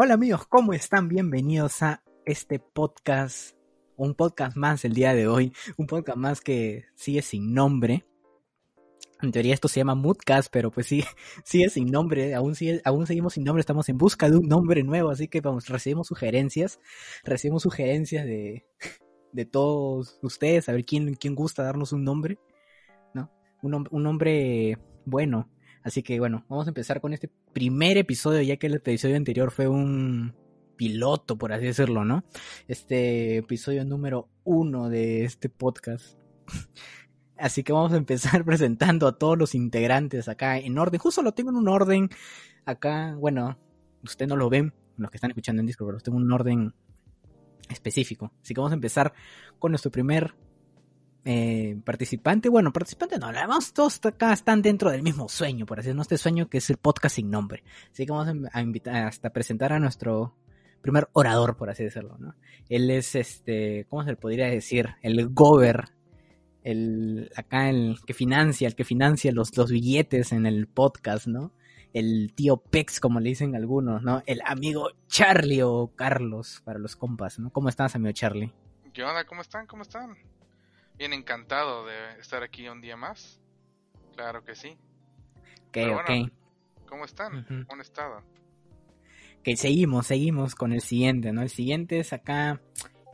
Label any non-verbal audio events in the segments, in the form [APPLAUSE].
Hola amigos, ¿cómo están? Bienvenidos a este podcast, un podcast más el día de hoy, un podcast más que sigue sin nombre. En teoría esto se llama Moodcast, pero pues sí, [LAUGHS] sigue sin nombre, aún, aún seguimos sin nombre, estamos en busca de un nombre nuevo, así que vamos, recibimos sugerencias, recibimos sugerencias de, [LAUGHS] de todos ustedes, a ver quién, quién gusta darnos un nombre, ¿no? Un, un nombre bueno. Así que bueno, vamos a empezar con este primer episodio, ya que el episodio anterior fue un piloto, por así decirlo, ¿no? Este episodio número uno de este podcast. [LAUGHS] Así que vamos a empezar [LAUGHS] presentando a todos los integrantes acá en orden. Justo lo tengo en un orden acá. Bueno, ustedes no lo ven, los que están escuchando en Discord, pero los tengo en un orden específico. Así que vamos a empezar con nuestro primer eh, participante. Bueno, participante no, además todos acá están dentro del mismo sueño, por así decirlo, este sueño que es el podcast sin nombre. Así que vamos a invitar hasta presentar a nuestro primer orador, por así decirlo, ¿no? Él es este, ¿cómo se le podría decir? El gober el acá el que financia, el que financia los, los billetes en el podcast, ¿no? El tío Pex, como le dicen algunos, ¿no? El amigo Charlie o Carlos para los compas, ¿no? ¿Cómo estás, amigo Charlie? ¿Qué onda? ¿Cómo están? ¿Cómo están? Bien encantado de estar aquí un día más. Claro que sí. Ok, bueno, ok. ¿Cómo están? ¿Cómo han estado? Que seguimos, seguimos con el siguiente, ¿no? El siguiente es acá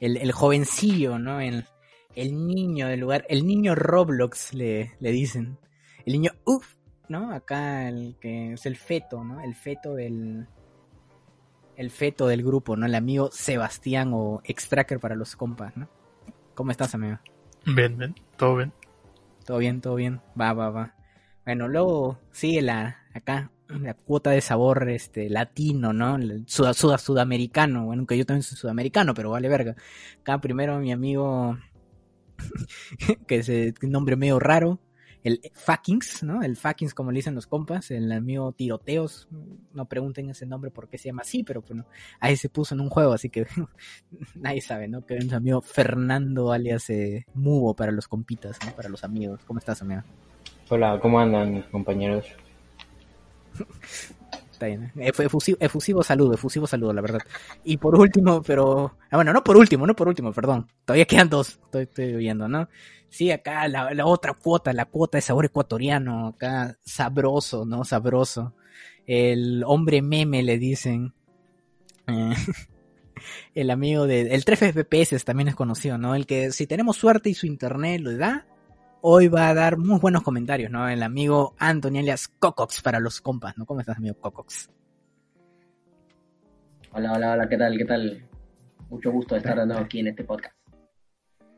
el, el jovencillo, ¿no? El, el niño del lugar, el niño Roblox le, le dicen. El niño uff, ¿no? Acá el que es el feto, ¿no? El feto del. El feto del grupo, ¿no? El amigo Sebastián o Extracker para los compas, ¿no? ¿Cómo estás, amigo? Bien, bien, todo bien. Todo bien, todo bien. Va, va, va. Bueno, luego sigue la, acá, la cuota de sabor este latino, ¿no? Sudamericano. Bueno, que yo también soy sudamericano, pero vale verga. Acá primero mi amigo [LAUGHS] que es un nombre medio raro. El Fuckings, ¿no? El Fuckings, como le dicen los compas, el amigo Tiroteos. No pregunten ese nombre por qué se llama así, pero bueno, ahí se puso en un juego, así que [LAUGHS] nadie sabe, ¿no? Que es mi amigo Fernando, alias eh, Mubo para los compitas, ¿no? Para los amigos. ¿Cómo estás, amigo? Hola, ¿cómo andan, compañeros? [LAUGHS] Está bien. Efusivo, efusivo, saludo, efusivo saludo, la verdad. Y por último, pero. Ah, bueno, no por último, no por último, perdón. Todavía quedan dos, estoy, estoy viendo, ¿no? Sí, acá la, la, otra cuota, la cuota de sabor ecuatoriano, acá sabroso, ¿no? Sabroso. El hombre meme, le dicen. Eh, [LAUGHS] el amigo de. El 3 FPS también es conocido, ¿no? El que si tenemos suerte y su internet lo da, hoy va a dar muy buenos comentarios, ¿no? El amigo Anthony alias Cocox para los compas, ¿no? ¿Cómo estás, amigo Cocox? Hola, hola, hola, ¿qué tal? ¿Qué tal? Mucho gusto de estar de nuevo aquí en este podcast.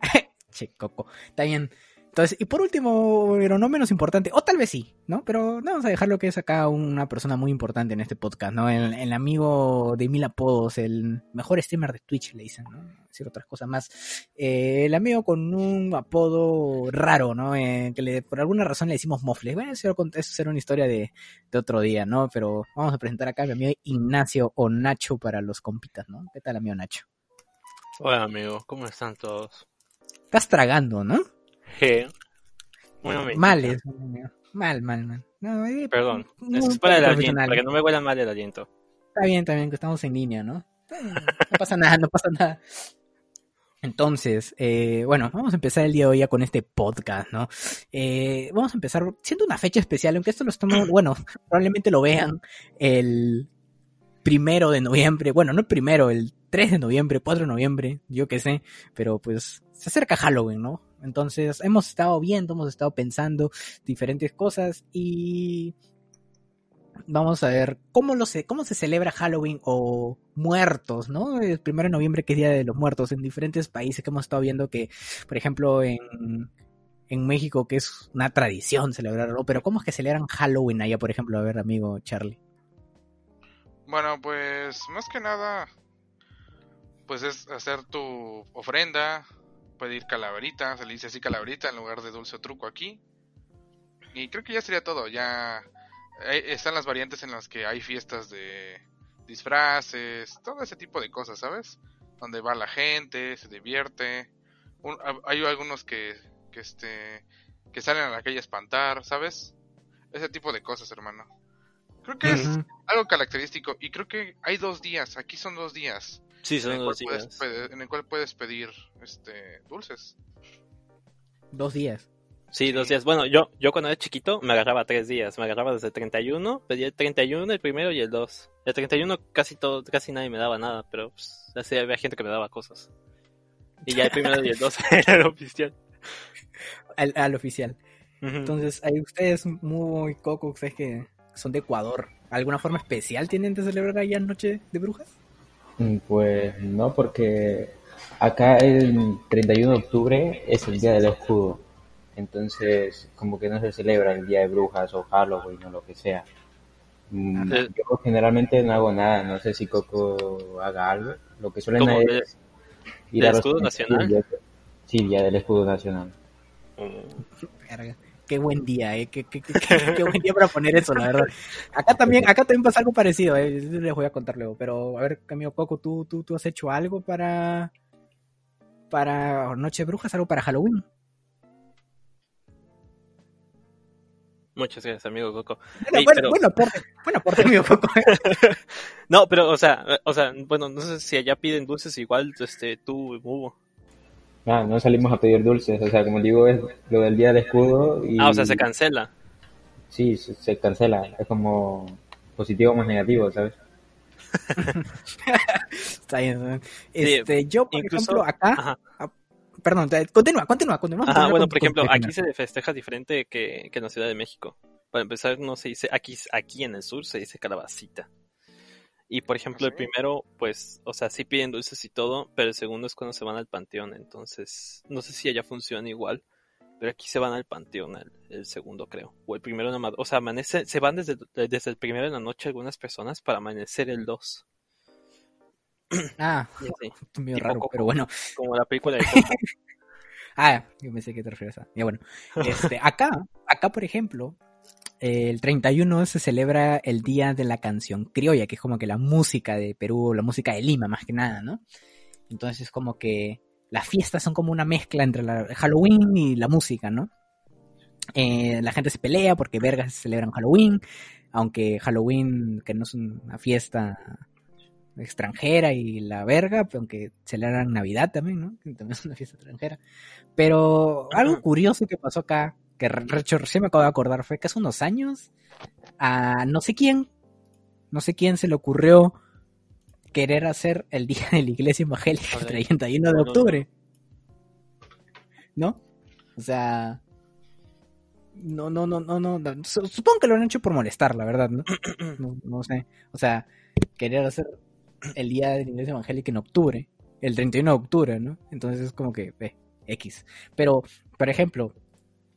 [LAUGHS] che, Coco. Está bien. Entonces, y por último, pero no menos importante, o tal vez sí, ¿no? Pero no, vamos a dejar lo que es acá una persona muy importante en este podcast, ¿no? El, el amigo de mil apodos, el mejor streamer de Twitch, le dicen, ¿no? Decir otras cosas más. Eh, el amigo con un apodo raro, ¿no? Eh, que le, por alguna razón le decimos mofles. Bueno, eso, eso será una historia de, de, otro día, ¿no? Pero vamos a presentar acá a mi amigo Ignacio o Nacho para los compitas, ¿no? ¿Qué tal, amigo Nacho? Hola, amigos, ¿cómo están todos? Estás tragando, ¿no? G. Bueno, me... Mal es, mal, mal, mal. No, eh, Perdón, es para el aliento, para que no me huela mal el aliento. Está bien, está bien, que estamos en línea, ¿no? No pasa nada, no pasa nada. Entonces, eh, bueno, vamos a empezar el día de hoy ya con este podcast, ¿no? Eh, vamos a empezar siendo una fecha especial, aunque esto lo estamos, bueno, probablemente lo vean el primero de noviembre, bueno, no el primero, el 3 de noviembre, 4 de noviembre, yo qué sé, pero pues se acerca Halloween, ¿no? Entonces hemos estado viendo, hemos estado pensando diferentes cosas y vamos a ver cómo, lo se, cómo se celebra Halloween o muertos, ¿no? El primero de noviembre que es Día de los Muertos en diferentes países que hemos estado viendo que, por ejemplo, en, en México que es una tradición celebrarlo, pero ¿cómo es que celebran Halloween allá, por ejemplo? A ver, amigo Charlie. Bueno, pues más que nada, pues es hacer tu ofrenda, pedir calaverita, se le dice así calaverita en lugar de dulce o truco aquí. Y creo que ya sería todo, ya están las variantes en las que hay fiestas de disfraces, todo ese tipo de cosas, ¿sabes? Donde va la gente, se divierte. Un, hay algunos que, que, este, que salen a la calle a espantar, ¿sabes? Ese tipo de cosas, hermano. Creo que es algo característico y creo que hay dos días, aquí son dos días. Sí, son dos días. en el cual puedes pedir este dulces. Dos días. Sí, dos días. Bueno, yo, yo cuando era chiquito me agarraba tres días. Me agarraba desde el 31, pedía el 31, el primero y el 2. El 31 casi todo, casi nadie me daba nada, pero pues, así había gente que me daba cosas. Y ya el primero y el 2 [LAUGHS] era el oficial. Al, oficial. Entonces, hay ustedes muy coco, ustedes que son de Ecuador. ¿Alguna forma especial tienen de celebrar allá Noche de Brujas? Mm, pues no, porque acá el 31 de octubre es el Día del Escudo. Entonces, como que no se celebra el Día de Brujas o Halloween o lo que sea. Mm, yo generalmente no hago nada, no sé si Coco haga algo. Lo que suelen hacer es ir ¿El escudo nacional? Sí, Día del Escudo Nacional. Qué buen día, eh. Qué, qué, [LAUGHS] qué, buen día para poner eso, la verdad. Acá también, acá también pasa algo parecido, eh. Les voy a contar luego. Pero, a ver, Camilo Coco, ¿tú, tú, tú has hecho algo para, para Noche de Brujas, algo para Halloween? Muchas gracias, amigo Coco. Bueno, bueno, bueno, aporte, amigo Coco. [LAUGHS] no, pero, o sea, o sea, bueno, no sé si allá piden dulces igual, este, tú, Hugo. Ah, no salimos a pedir dulces, o sea, como digo, es lo del día del escudo y... Ah, o sea, se cancela. Sí, se, cancela, es como positivo más negativo, ¿sabes? [LAUGHS] Está bien. Este, yo, por ejemplo, acá, Perdón, continúa, continúa, continúa. Ah, bueno, por ejemplo, aquí se festeja diferente que, en la Ciudad de México. Para empezar, no se dice, aquí, aquí en el sur se dice calabacita. Y por ejemplo, el primero, pues, o sea, sí piden dulces y todo, pero el segundo es cuando se van al panteón. Entonces, no sé si allá funciona igual, pero aquí se van al panteón el, segundo, creo. O el primero en la O sea, amanece, se van desde, desde el primero en la noche algunas personas para amanecer el 2. [CLEARS THROAT] Ah, sí, [LAUGHS] medio raro, pero bueno. Como la película de [LAUGHS] ah, yo pensé que te refieres a. Ya bueno. [LAUGHS] Este, acá, acá por ejemplo, el 31 se celebra el Día de la Canción Criolla, que es como que la música de Perú, la música de Lima más que nada, ¿no? Entonces es como que las fiestas son como una mezcla entre la Halloween y la música, ¿no? Eh, la gente se pelea porque vergas celebran Halloween, aunque Halloween, que no es una fiesta extranjera y la verga, aunque celebran Navidad también, ¿no? también es una fiesta extranjera. Pero algo curioso que pasó acá, que recién me acabo de acordar, fue que hace unos años a no sé quién, no sé quién se le ocurrió querer hacer el día de la iglesia evangélica el 31 de octubre. ¿No? O sea, no, no, no, no, no, supongo que lo han hecho por molestar, la verdad, ¿no? [CLEARS THROAT] No, no sé. O sea, querer hacer el día de la iglesia evangélica en octubre, el 31 de octubre, ¿no? Entonces es como que, eh, X. Pero, por ejemplo,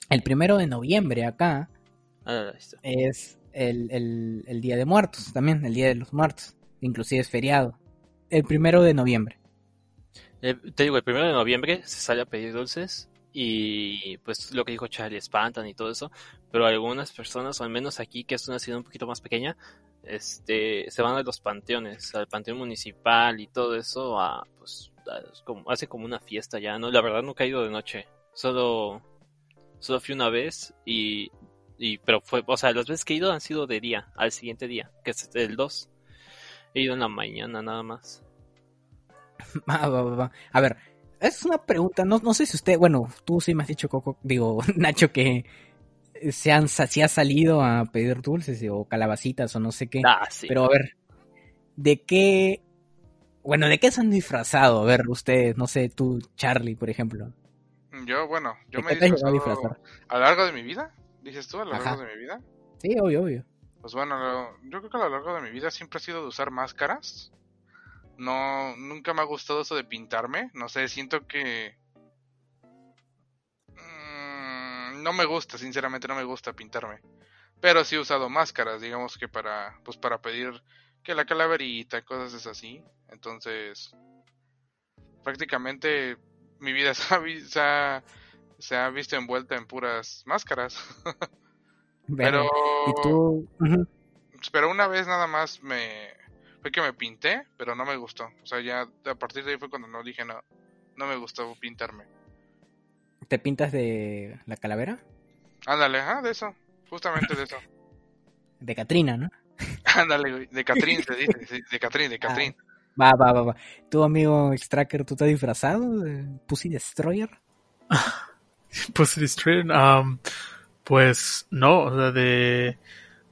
el primero de noviembre acá ah, es el, día de muertos, también, el día de los muertos, inclusive es feriado. El primero de noviembre. Eh, te digo, el primero de noviembre se sale a pedir dulces y pues lo que dijo Charlie, espantan y todo eso, pero algunas personas, o al menos aquí, que es una ciudad un poquito más pequeña, este, se van a los panteones, al panteón municipal y todo eso, a, pues, como, hace como una fiesta ya, ¿no? La verdad nunca he ido de noche, solo, solo fui una vez y, y, pero fue, o sea, las veces que he ido han sido de día, al siguiente día, que es el 2. He ido en la mañana nada más. [LAUGHS] A ver, es una pregunta, no, no sé si usted, bueno, tú sí me has dicho, Coco, digo, [LAUGHS] Nacho, que se han si ha salido a pedir dulces o calabacitas o no sé qué. Ah, Pero a ver, ¿de qué? Bueno, ¿de qué se han disfrazado? A ver, ustedes, no sé, tú, Charlie, por ejemplo. Yo, bueno, yo me he disfrazado a lo largo de mi vida, dices tú, a lo largo de mi vida. Sí, obvio, obvio. Pues bueno, yo creo que a lo largo de mi vida siempre ha sido de usar máscaras. No, nunca me ha gustado eso de pintarme. No sé, siento que no me gusta, sinceramente no me gusta pintarme. Pero sí he usado máscaras, digamos que para, pues para pedir que la calaverita, cosas así. Entonces, prácticamente mi vida [LAUGHS] se ha, se ha, visto envuelta en puras máscaras. [LAUGHS] pero, ¿y tú? pero una vez nada más me fue que me pinté, pero no me gustó. O sea, ya a partir de ahí fue cuando no dije no, no me gustó pintarme. ¿Te pintas de la calavera? Ándale, de eso. Justamente de eso. [LAUGHS] De Katrina, ¿no? Ándale. De Catrín se dice. De Catrín, de Catrín. Va, va, va, va. Tu amigo Extracker, ¿tú estás disfrazado Pussy Destroyer? [LAUGHS] Pues Destroyer, um, pues no, o sea, de,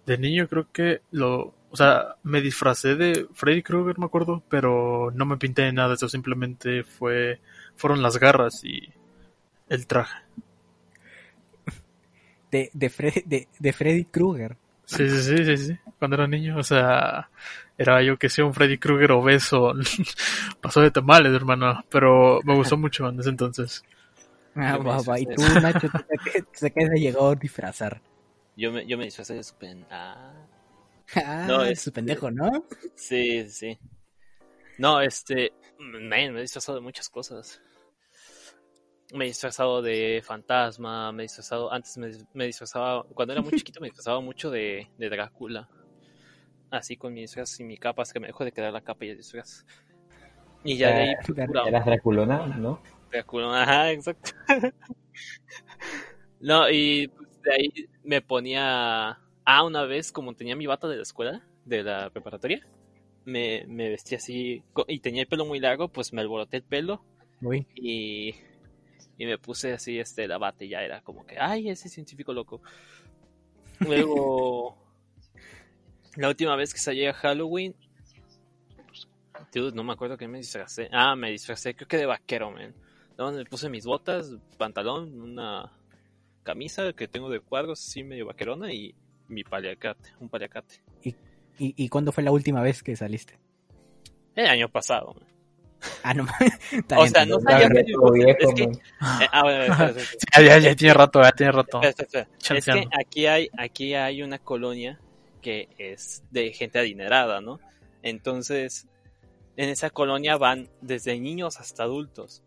de niño creo que lo, o sea, me disfracé de Freddy Krueger, me acuerdo, pero no me pinté de nada, eso simplemente fue, fueron las garras y el traje. De, de, Fre- de, de Freddy Krueger. Sí, sí, sí, sí, sí, cuando era niño, o sea, era yo que sea un Freddy Krueger obeso, [LAUGHS] pasó de tamales, hermano, pero me gustó [LAUGHS] mucho en ese entonces. Ah, va. Y tú. Nacho, ¿tú de qué- se llegó a disfrazar? Yo me, yo me disfrazé de Super... Ah, Ah, No, es este- su pendejo, ¿no? sí, sí. No, este... Man, me he disfrazado de muchas cosas. Me he disfrazado de fantasma, me he disfrazado... Antes me, me disfrazaba... Cuando era muy [LAUGHS] chiquito me disfrazaba mucho de, de Drácula. Así con mi disfraz y mi capa, hasta que me dejo de quedar la capa y el disfraz. Y ya de ahí... Eras Draculona, ¿no? Drácula, [LAUGHS] ajá, exacto. no, y pues, de ahí me ponía. Ah, una vez, como tenía mi bata de la escuela, de la preparatoria, me, me vestía así y tenía el pelo muy largo, pues me alboroté el pelo Uy, y, y me puse así este la bata y ya era como que, ay, ese científico loco. Luego, la última vez que salí a Halloween, dude, no me acuerdo qué me disfracé. Ah, me disfracé, creo que de vaquero, man. No, me puse mis botas, pantalón, una camisa que tengo de cuadros así medio vaquerona y mi paliacate, un paliacate. ¿Y, ¿Y cuándo fue la última vez que saliste? El año pasado, man. Ah, no. [LAUGHS] está O sea, está no todo viejo, es que-. [LAUGHS] Eh, ah, bueno, espera, espera, espera. [LAUGHS] Ya, ya, ya tiene rato, ya tiene rato. Espera, espera, espera. Es que aquí hay, aquí hay una colonia que es de gente adinerada, ¿no? Entonces, en esa colonia van desde niños hasta adultos.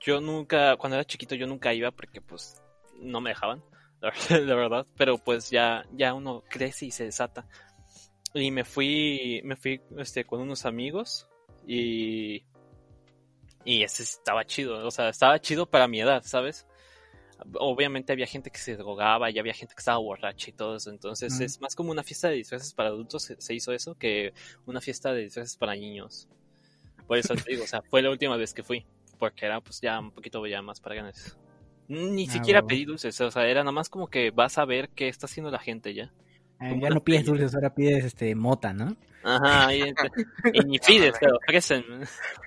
Yo nunca, cuando era chiquito, yo nunca iba porque pues no me dejaban, la verdad, la verdad. Pero pues ya, ya uno crece y se desata. Y me fui, me fui este, con unos amigos y, y ese estaba chido, o sea, estaba chido para mi edad, ¿sabes? obviamente había gente que se drogaba y había gente que estaba borracha y todo eso. Entonces es más como una fiesta de disfraces para adultos se, hizo eso que una fiesta de disfraces para niños. Por eso te digo, o sea, fue la última vez que fui. Porque era pues ya un poquito ya más para ganas. Ni Ah, siquiera pedí dulces, o sea, era nada más como que vas a ver qué está haciendo la gente ya. Ah, ya no pides dulces, ahora pides este mota, ¿no? Ajá, y, y ni pides, pero ofrecen.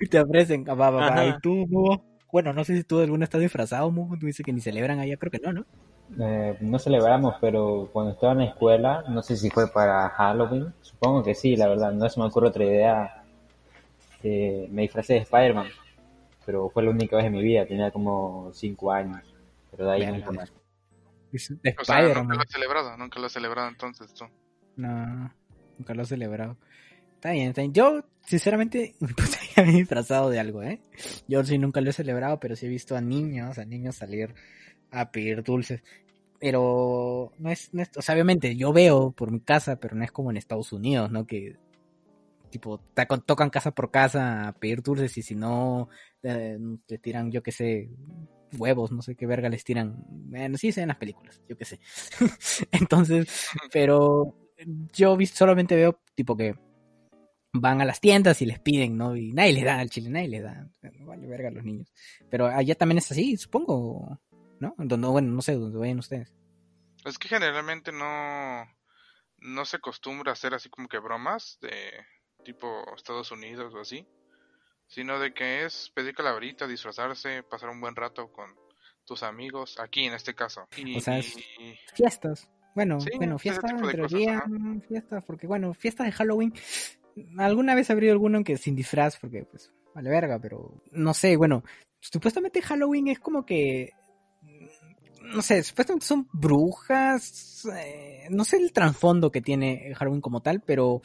Y [LAUGHS] te ofrecen, ah, va, va, va. ¿Y tú? Bueno, no sé si tú de alguna estás disfrazado, Mugo. Tú dices que ni celebran allá, creo que no, ¿no? Eh, no celebramos, pero cuando estaba en la escuela, no sé si fue para Halloween, supongo que sí, la verdad, no se me ocurre otra idea. Eh, me disfracé de Spider-Man, pero fue la única vez en mi vida, tenía como 5 años, pero de ahí Verga, nunca más. De O sea, nunca lo has celebrado, nunca lo has celebrado entonces tú. No, nunca lo he celebrado. Está bien, está bien. Yo, sinceramente, pues [LAUGHS] me he disfrazado de algo, ¿eh? Yo sí nunca lo he celebrado, pero sí he visto a niños, a niños salir a pedir dulces. Pero no es, no es- o sea, obviamente yo veo por mi casa, pero no es como en Estados Unidos, ¿no? Que tipo tocan casa por casa a pedir dulces y si no eh, te tiran, yo qué sé, huevos, no sé qué verga les tiran. Bueno, sí se ven las películas, yo qué sé. [LAUGHS] Entonces, pero yo solamente veo tipo que van a las tiendas y les piden, ¿no? Y nadie les da al chile, nadie les da. Vale verga a los niños. Pero allá también es así, supongo, ¿no? Donde, bueno, no sé, donde vayan ustedes. Es que generalmente no, no se acostumbra a hacer así como que bromas de tipo Estados Unidos o así, sino de que es pedir calaverita, disfrazarse, pasar un buen rato con tus amigos, aquí en este caso. Y, O sea, es- Fiestas. Bueno, Sí, bueno, fiestas entre cosas, día, ajá. fiestas, porque bueno, fiestas de Halloween. Alguna vez habría alguno que sin disfraz, porque pues, vale verga, pero no sé, bueno, supuestamente Halloween es como que no sé, supuestamente son brujas, eh, no sé el trasfondo que tiene Halloween como tal, pero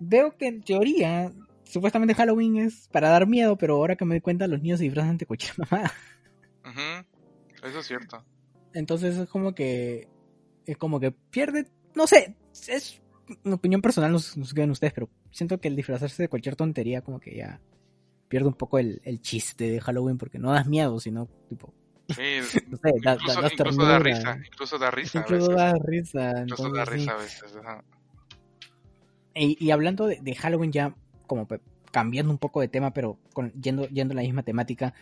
veo que en teoría supuestamente Halloween es para dar miedo, pero ahora que me doy cuenta los niños se disfrazan ante cualquier mamá. Ujú, Eso es cierto. Entonces es como que. Es como que pierde. No sé. Es una opinión personal, no, sé- no sé qué ustedes, pero siento que el disfrazarse de cualquier tontería, como que ya pierde un poco el, el chiste de Halloween, porque no das miedo, sino tipo. Sí, [LAUGHS] No sé, da, da, incluso, das incluso da risa, incluso da risa a Incluso veces. da risa. Incluso entonces, da sí. risa a veces. ajá. Y, y hablando de, de Halloween ya como cambiando un poco de tema, pero con, yendo, yendo a la misma temática,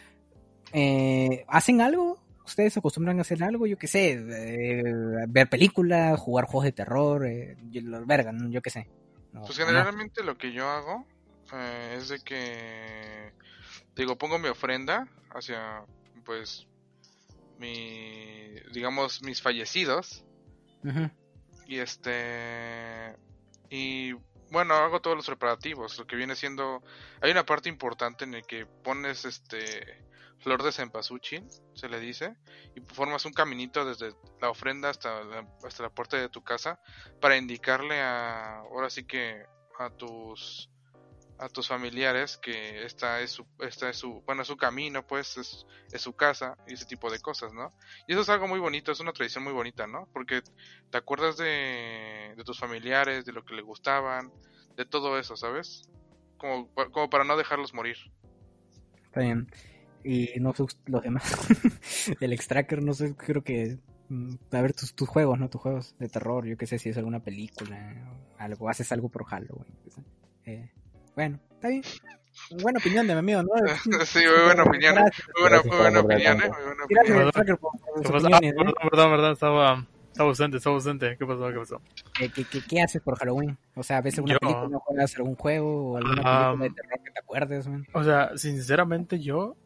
eh, ¿hacen algo? ¿Ustedes se acostumbran a hacer algo? Yo qué sé, eh, ver películas, jugar juegos de terror, eh, los verga, ¿no? yo qué sé. No, Pues no. generalmente lo que yo hago eh, es de que, digo, pongo mi ofrenda hacia, pues, mi, digamos, mis fallecidos. Y este, y bueno, hago todos los preparativos, lo que viene siendo, hay una parte importante en el que pones este, flor de cempasúchil, se le dice, y formas un caminito desde la ofrenda hasta la, hasta la puerta de tu casa para indicarle a, ahora sí que a tus a tus familiares que esta es su esta es su bueno su camino pues es, es su casa y ese tipo de cosas no y eso es algo muy bonito es una tradición muy bonita no porque te acuerdas de, de tus familiares de lo que le gustaban de todo eso sabes como como para no dejarlos morir Está bien. Y no los demás. [LAUGHS] El extracker, no sé, creo que. mm, A ver tus, tus juegos, ¿no? Tus juegos de terror. Yo qué sé si es alguna película. algo. Haces algo por Halloween. Eh, bueno, está bien. Buena opinión de mi amigo, ¿no? [LAUGHS] sí muy buena opinión muy buena, muy buena opinión ¿eh? tanto. muy buena gracias opinión. extracker, por. Ah, opiniones, verdad, verdad, verdad, estaba, estaba ausente, estaba ausente. ¿Qué pasó? ¿Qué pasó? ¿Qué, qué, qué- qué haces por Halloween? O sea, ¿ves alguna Yo- película, juegas algún juego o alguna Ah, película de terror que te acuerdes, man? O sea, sinceramente yo,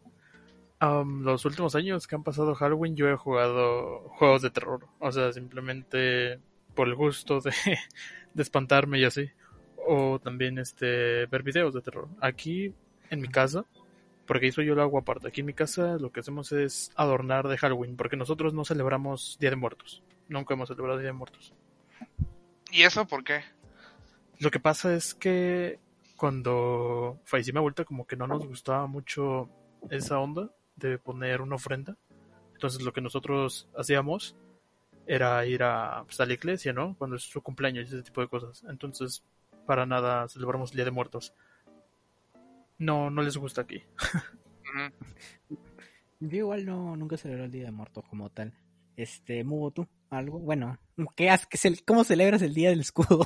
am, los últimos años que han pasado Halloween, yo he jugado juegos de terror. O sea, simplemente por el gusto de, [LAUGHS] de espantarme y así. O también este ver videos de terror. Aquí, en mi casa, porque eso yo lo hago aparte. Aquí en mi casa lo que hacemos es adornar de Halloween, porque nosotros no celebramos Día de Muertos. Nunca hemos celebrado Día de Muertos. y eso por qué Lo que pasa es que cuando fallecí mi abuelita, como que no nos gustaba mucho esa onda de poner una ofrenda. Entonces lo que nosotros hacíamos era ir a, pues, a la iglesia, ¿no? Cuando es su cumpleaños y ese tipo de cosas. Entonces, para nada celebramos el Día de Muertos. No, no les gusta aquí. Yo igual no, nunca celebré el Día de Muertos como tal. Este, Mugo, ¿tú? ¿Algo? Bueno, ¿qué haces? ¿Qué cel- ¿Cómo celebras el Día del Escudo?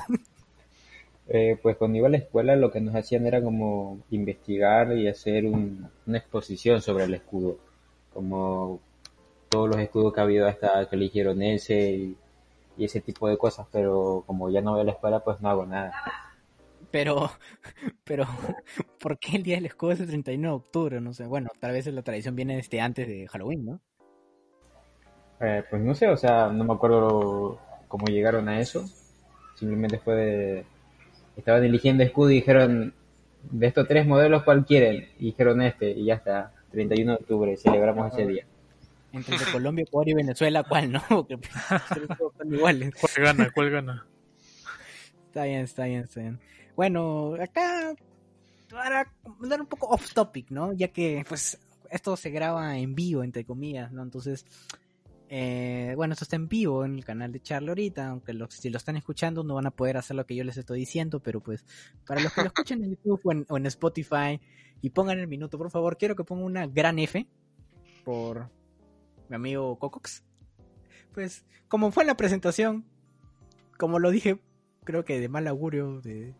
Eh, pues cuando iba a la escuela lo que nos hacían era como investigar y hacer un- una exposición sobre el escudo, como todos los escudos que ha habido hasta que eligieron ese y, y ese tipo de cosas, pero como ya no voy a la escuela pues no hago nada. Pero, [LAUGHS] pero, [LAUGHS] ¿por qué el Día del Escudo es el 31 de octubre? No sé, bueno, tal vez la tradición viene este antes de Halloween, ¿no? Eh, pues no sé, o sea, no me acuerdo cómo llegaron a eso, simplemente fue de... Estaban eligiendo escudo y dijeron, de estos tres modelos, ¿cuál quieren? Y dijeron este, y ya está, 31 de octubre, celebramos ese día. [LAUGHS] Entre Colombia, Ecuador y Venezuela, ¿cuál no? Porque pues, iguales. ¿Cuál gana? ¿Cuál gana? Está bien, está bien, está bien. Bueno, acá para dar un poco off topic, ¿no? Ya que pues esto se graba en vivo, entre comillas, ¿no? Entonces, eh, bueno, esto está en vivo en el canal de Charlie ahorita, aunque lo- si lo están escuchando no van a poder hacer lo que yo les estoy diciendo, pero pues para los que lo escuchen en YouTube o en, Spotify y pongan el minuto, por favor, quiero que ponga una gran F por mi amigo Cocox. Pues, como fue en la presentación, como lo dije, creo que de mal augurio, de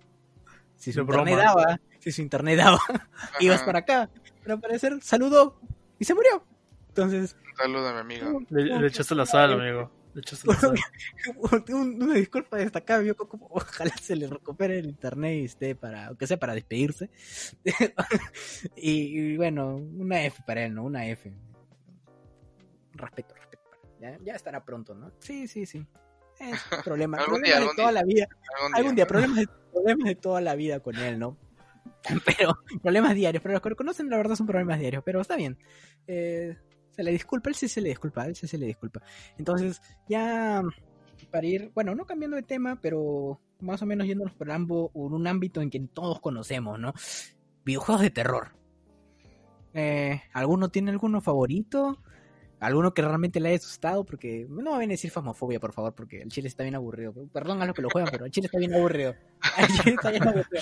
si su internet broma. daba, si su internet daba, [LAUGHS] ibas para acá, pero al parecer saludó y se murió. Entonces, Un saludo a mi amigo Le, le echaste la sal, amigo. Le echaste la sal. [LAUGHS] un- una disculpa destacada, yo como [LAUGHS] ojalá se le recupere el internet y esté para, aunque sea para despedirse. y, y bueno, una F para él, ¿no? Una F. Respeto, respeto. Ya, ya estará pronto, ¿no? Sí, sí, sí. Es [LAUGHS] problema, Algún problemas día, de algún toda día. la vida. algún Algún día día, problemas de, problemas de toda la vida con él, ¿no? [LAUGHS] Pero, problemas diarios, pero los que lo conocen la verdad son problemas diarios, pero está bien. Eh, se le disculpa, él sí se le disculpa, él sí se le disculpa. Entonces, ya para ir, bueno, no cambiando de tema, pero más o menos yéndonos por, ambo- por un ámbito en que todos conocemos, ¿no? Videojuegos de terror. Eh, ¿Alguno tiene alguno favorito? ¿Alguno que realmente le haya asustado? Porque no me van a decir famofobia, por favor, porque el chile está bien aburrido. Perdón a los que lo juegan, pero el chile está bien aburrido. [LAUGHS] El chile está bien [LAUGHS] aburrido.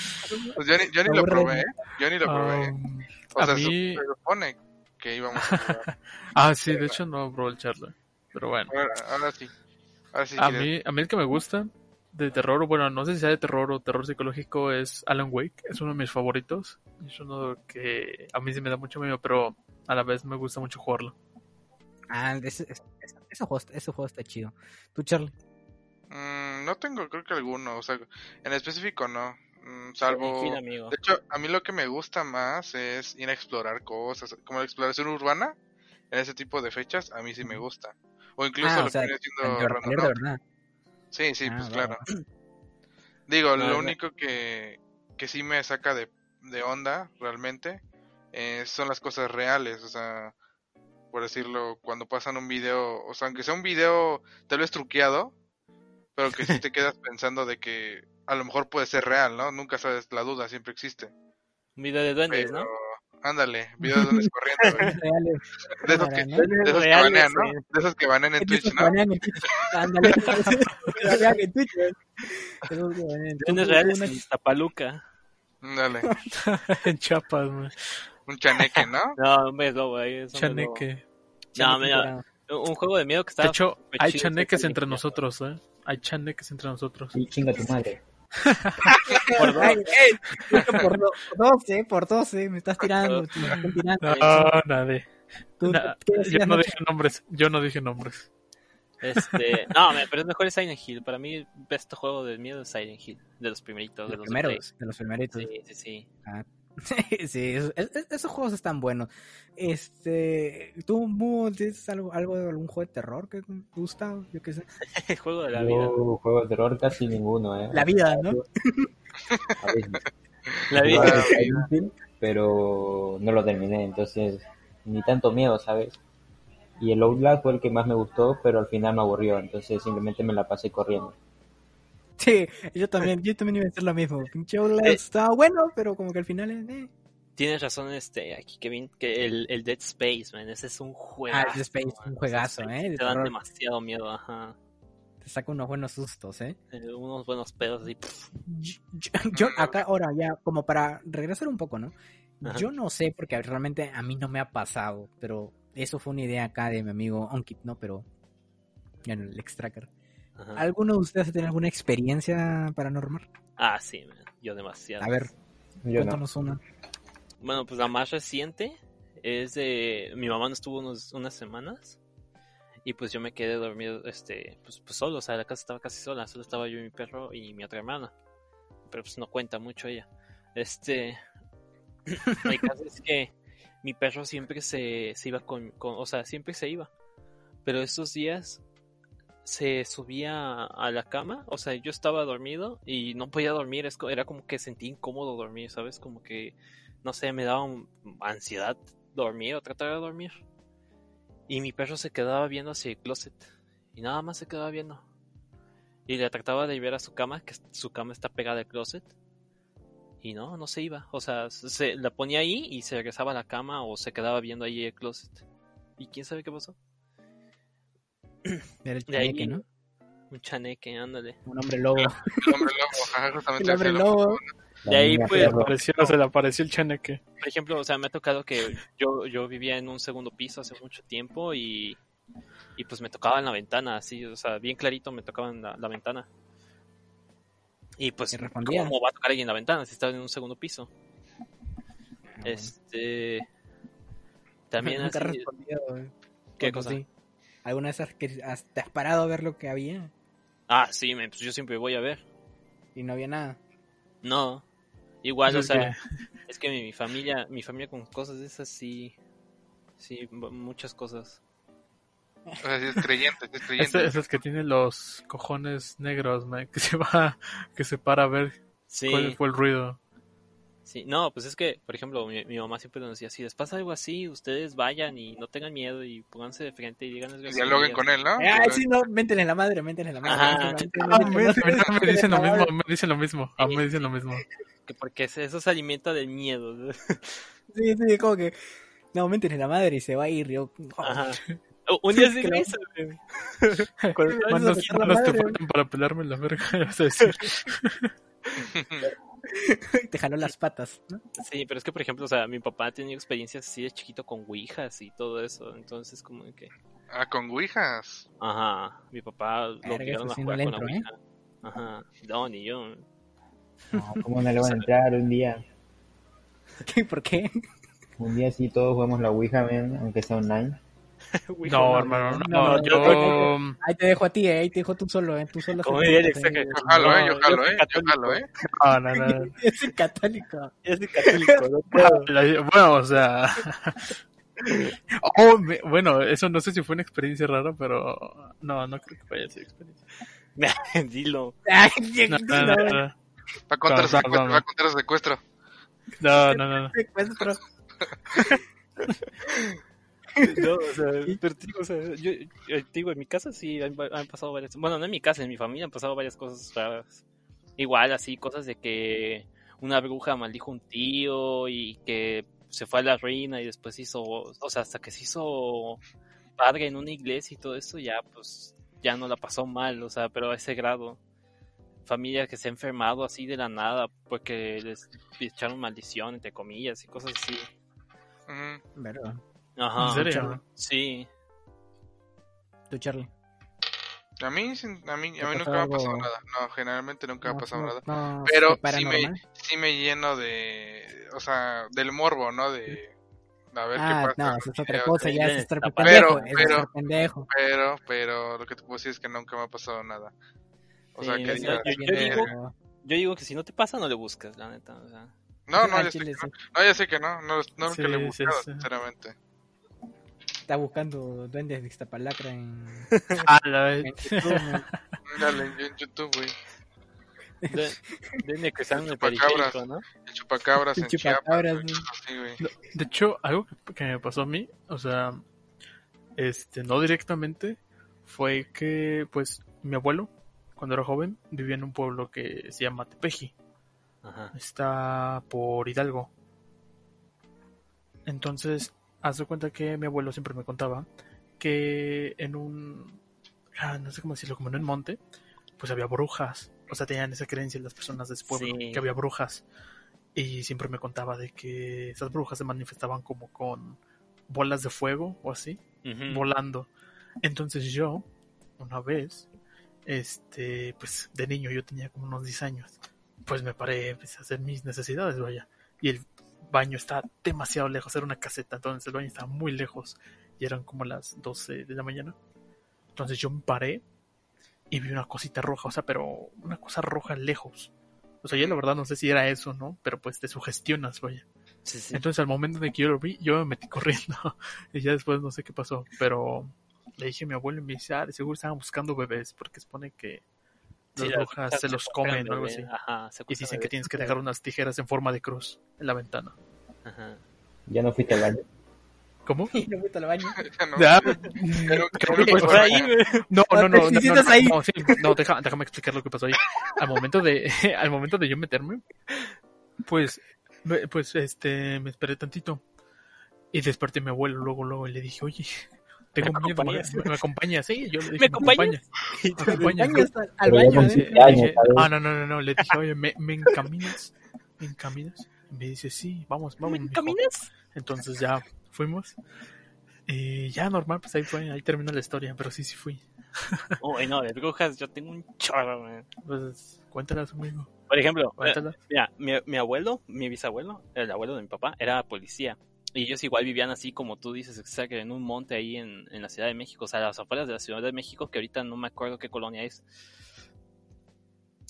Pues yo ni, yo ni lo probé, ¿eh? yo ni lo probé. Um, o a sea, mí- se supone que íbamos a jugar. [LAUGHS] ah, sí, de hecho no probé el charla. Pero bueno. Ahora, ahora sí. Ahora sí A quieres- mí, a mí el que me gusta de terror, bueno, no sé si sea de terror o terror psicológico, es Alan Wake. Es uno de mis favoritos. Es uno que a mí sí me da mucho miedo, pero a la vez me gusta mucho jugarlo. Ah, ese, ese, ese juego, ese juego está chido. ¿Tú, Charlie? Mm, no tengo, creo que alguno. O sea, en específico no. Mm, salvo. Amigo. De hecho, a mí lo que me gusta más es ir a explorar cosas. Como la exploración urbana. En ese tipo de fechas, a mí sí me gusta. O incluso Ah, lo o sea, que viene verdad. Sí, sí, Ah, pues claro. [CLEARS THROAT] Digo, lo único que, que sí me saca de, de onda realmente eh, son las cosas reales, o sea, por decirlo, cuando pasan un video, o sea, aunque sea un video tal vez truqueado, pero que sí te [LAUGHS] quedas pensando de que a lo mejor puede ser real, ¿no? Nunca sabes, la duda siempre existe. Un video de duendes, Pero, ¿no? ándale, video de duendes corriendo. [LAUGHS] Reales. De esos que, ¿no? de esos que Reales, banean, ¿no? sí. De esos que banean en De Twitch, esos que ¿no? banean en Twitch. Ándale. [LAUGHS] Que banean en Twitch, güey. Esos que banean. Duendes reales en Iztapaluca. Ándale, en Chiapas, man. Un chaneque, ¿no? [LAUGHS] No, hombre, lobo, ahí es lobo. Chaneque. No, mira, un juego de miedo que está De hecho, hay chaneques entre nosotros, ¿eh? Hay chaneques entre nosotros. Y chinga tu madre. [LAUGHS] Por dos. Ay, ey, por, do- por 12, por 12, me estás tirando. Me. No, nadie. Tú- Nah, ¿qué yo no dije nombres. Yo no dije nombres. Este, no, pero es mejor es Silent Hill. Para mí, este juego de miedo es Silent Hill. De los primeritos, de Los de primeros, de los primeritos. Sí, sí, sí. [LAUGHS] Sí, sí, es- es- esos juegos están buenos. Este, ¿tú tienes algo, algo de algún juego de terror que te gusta? Yo qué sé. El [LAUGHS] juego de la vida. Juego de terror casi ninguno, ¿eh? La vida, ¿no? [LAUGHS] La vida. Silent Hill, pero no lo terminé, entonces ni tanto miedo, ¿sabes? Y el Outlast fue el que más me gustó, pero al final me aburrió, entonces simplemente me la pasé corriendo. Sí, yo también, yo también iba a decir lo mismo. Pinche Outlast estaba bueno, pero como que al final, eh. Tienes razón, este, aquí Kevin, que el, el Dead Space, man, ese es un juegazo. Ah, Dead Space, man. un juegazo, ¿eh? Te dan demasiado miedo, ajá. Te saca unos buenos sustos, ¿eh? Eh, Unos buenos pedos así. Yo, yo acá, ahora ya, como para regresar un poco, ¿no? Ajá. Yo no sé, porque realmente a mí no me ha pasado, pero eso fue una idea acá de mi amigo Onkit, ¿no? Pero en el Extracker. Ajá. ¿Alguno de ustedes tiene alguna experiencia paranormal? Ah, sí, man, yo demasiado. A ver, Yo no. cuéntanos una. Bueno, pues la más reciente es de... Mi mamá no estuvo unos- unas semanas y pues yo me quedé dormido, este, pues, pues solo, o sea, la casa estaba casi sola, solo estaba yo y mi perro y mi otra hermana. Pero pues no cuenta mucho ella. Este... [LAUGHS] el caso es que mi perro siempre se, se iba con, con- O sea, siempre se iba. Pero estos días se subía a la cama, o sea, yo estaba dormido y no podía dormir, era como que sentí incómodo dormir, ¿sabes? Como que no sé, me daba ansiedad dormir o tratar de dormir. Y mi perro se quedaba viendo hacia el closet. Y nada más se quedaba viendo. Y le trataba de llevar a su cama, que su cama está pegada al closet. Y no, no se iba. O sea, se la ponía ahí y se regresaba a la cama o se quedaba viendo ahí el closet. ¿Y quién sabe qué pasó? Era el [CLEARS THROAT] De ahí- chaneque, ¿no? Un chaneque, ándale. Un hombre lobo. [LAUGHS] El hombre lobo, ajá, justamente El hombre lobo. De ahí, pues. Apareció, se le apareció el chaneque. Por ejemplo, o sea, me ha tocado que yo, yo vivía en un segundo piso hace mucho tiempo y, y pues me tocaba en la ventana, así, o sea, bien clarito me tocaba en la, la ventana. Y pues. ¿cómo va a tocar alguien en la ventana si estaba en un segundo piso? Ah. Este. También [LAUGHS] Nunca así. güey. ¿Qué cosa? sí. ¿Alguna vez has, que- has- te has parado a ver lo que había Ah, sí, pues yo siempre voy a ver. y no había nada? No. Igual, o Es sea, [LAUGHS] es que mi, mi familia, mi familia con cosas de esas sí. Sí, muchas cosas. O sea, sí es creyente, sí es [LAUGHS] creyente. es el que tiene los cojones negros, man, que se va, que se para a ver Sí. cuál fue el ruido. Sí, no, pues es que, por ejemplo, mi, mi mamá siempre nos decía, si les pasa algo así, ustedes vayan y no tengan miedo y pónganse de frente y díganles Y groserías". dialoguen con él, ¿no? Ay, sí, no, madre, métele la madre. Métele Ah, la madre, me, madre, dicen lo mismo, me dicen lo mismo, a mí me dicen lo mismo. [LAUGHS] Que porque eso se alimenta del miedo. Sí, sí, como que. No, métele la madre y se va a ir. Yo, Ajá. Un día Que lo- hizo, güey. En Manos, su- la manos te madre. faltan para pelarme la verga, [LAUGHS] vas a decir. [LAUGHS] te jaló las patas, ¿no? Sí, pero es que, por ejemplo, o sea, mi papá ha tenido experiencias así de chiquito con ouijas y todo eso, entonces como que... Ah, con ouijas. Ajá, mi papá lo obligaron a jugar con la entro, ¿eh? ouija. Ajá. No, ni yo. No, ¿Cómo no le van a entrar un día? [LAUGHS] ¿Qué? ¿Por qué? Un día sí todos jugamos la Ouija, man, aunque sea online. [LAUGHS] No, hermano, no, no, yo... Ahí te dejo a ti, eh, ahí te dejo tú solo, eh, tú solo. Como diría que- Yo jalo, eh, yo jalo, eh, yo católico. jalo, eh. No, no, no. [LAUGHS] Yo soy católico. Yo soy católico, no [LAUGHS] puedo. Bueno, o sea... Oh, me- bueno, eso no sé si fue una experiencia rara, pero no, no creo que vaya a ser experiencia. Dilo. Ay, No, no, no, no, Va a contar No, no, secuestro, no. va a contar secuestro. no, no, no. secuestro. [LAUGHS] No, o sea, pero te digo, o sea, yo, yo te digo, en mi casa sí han, han pasado varias, bueno, no en mi casa, en mi familia han pasado varias cosas raras. Igual, así, cosas de que una bruja maldijo a un tío y que se fue a la ruina y después hizo, o sea, hasta que se hizo padre en una iglesia y todo eso, ya pues ya no la pasó mal, o sea, pero a ese grado. Familia que se ha enfermado así de la nada porque les echaron maldición, entre comillas, y cosas así. ¿Verdad? Ajá. ¿En serio? Sí. Tú, Charlie. A mí, a mí, ¿Te a mí nunca me ha pasado nada. No, generalmente nunca me ha pasado no, nada. no, Pero ¿de sí me, sí me lleno de, o sea, del morbo, ¿no? De, a ver Ah, qué pasa. no, eso es otra cosa, ya es Pero- estar pero- pendejo, es pero- estar pendejo. Pero, pero, lo que te puedo decir es que nunca me ha pasado nada. O sea, Sí, que sea, yo- yo digo-. Yo digo que si no te pasa, no le buscas, la neta. O sea. No, no, [LAUGHS] ya sé, que no, no, ya sé que no, no, no Sí, que le he sí, buscado, sí. sinceramente. Está buscando duendes de Iztapalacra en, [LAUGHS] Ah, la vez. en YouTube. Dale, en, YouTube, güey. De, de que están en el Chupacabras. ¿no? El chupacabras en Chupacabras, Chiapas, sí. güey. De hecho, algo que, que me pasó a mí, o sea, este, no directamente, fue que, pues, mi abuelo, cuando era joven, vivía en un pueblo que se llama Tepeji. Ajá. Está por Hidalgo. Entonces, haz de cuenta que mi abuelo siempre me contaba que en un, ah, no sé cómo decirlo, como en un monte, pues había brujas. O sea, tenían esa creencia las personas de ese pueblo, Sí. que había brujas. Y siempre me contaba de que esas brujas se manifestaban como con bolas de fuego o así, volando. Entonces yo, una vez, este, pues de niño yo tenía como unos 10 años, pues me paré, empecé a hacer mis necesidades, vaya. Y el baño estaba demasiado lejos, era una caseta, entonces el baño estaba muy lejos y eran como las 12 de la mañana. Entonces yo me paré y vi una cosita roja, o sea, pero una cosa roja lejos. O sea, yo la verdad no sé si era eso, ¿no? Pero pues te sugestionas, vaya. Sí, sí. Entonces al momento de que yo lo vi, yo me metí corriendo. [LAUGHS] y ya después no sé qué pasó. Pero le dije a mi abuelo y me dice, ah, de seguro estaban buscando bebés porque supone que Sí, las las brujas se los comen o algo así. Ajá, Y secuestran dicen que tienes que dejar unas tijeras en forma de cruz en la ventana. Ajá. Ya no fuiste al baño. ¿Cómo? [LAUGHS] Y no fuiste al baño. [LAUGHS] Ya no. Ya, No, no, no, no, no, ahí. no, sí, no, deja- déjame explicar lo que pasó ahí. Al momento de, [LAUGHS] al momento de yo meterme, pues, me- pues, este, me esperé tantito y desperté a mi abuelo luego, luego y le dije, oye, tengo ¿Me acompañas? ¿me, me acompañas? Sí, yo le dije, ¿Me acompañas? Te. Al baño, al ¿eh? ah, no, no, no, no, le dije, oye, ¿me, me encaminas? ¿Me encaminas? Y me dice, sí, vamos, vamos. ¿Me mijo". caminas? Entonces ya fuimos. Y ya normal, pues ahí fue, ahí termina la historia, pero sí, sí fui. [LAUGHS] Uy, no, de brujas yo tengo un chorro, man. Pues cuéntalas, amigo. Por ejemplo, eh, Cuéntalas. mira, mi, mi abuelo, mi bisabuelo, el abuelo de mi papá, era policía. Y ellos igual vivían así como tú dices, exacto, en un monte ahí en, en la Ciudad de México, o sea, a las afueras de la Ciudad de México, que ahorita no me acuerdo qué colonia es.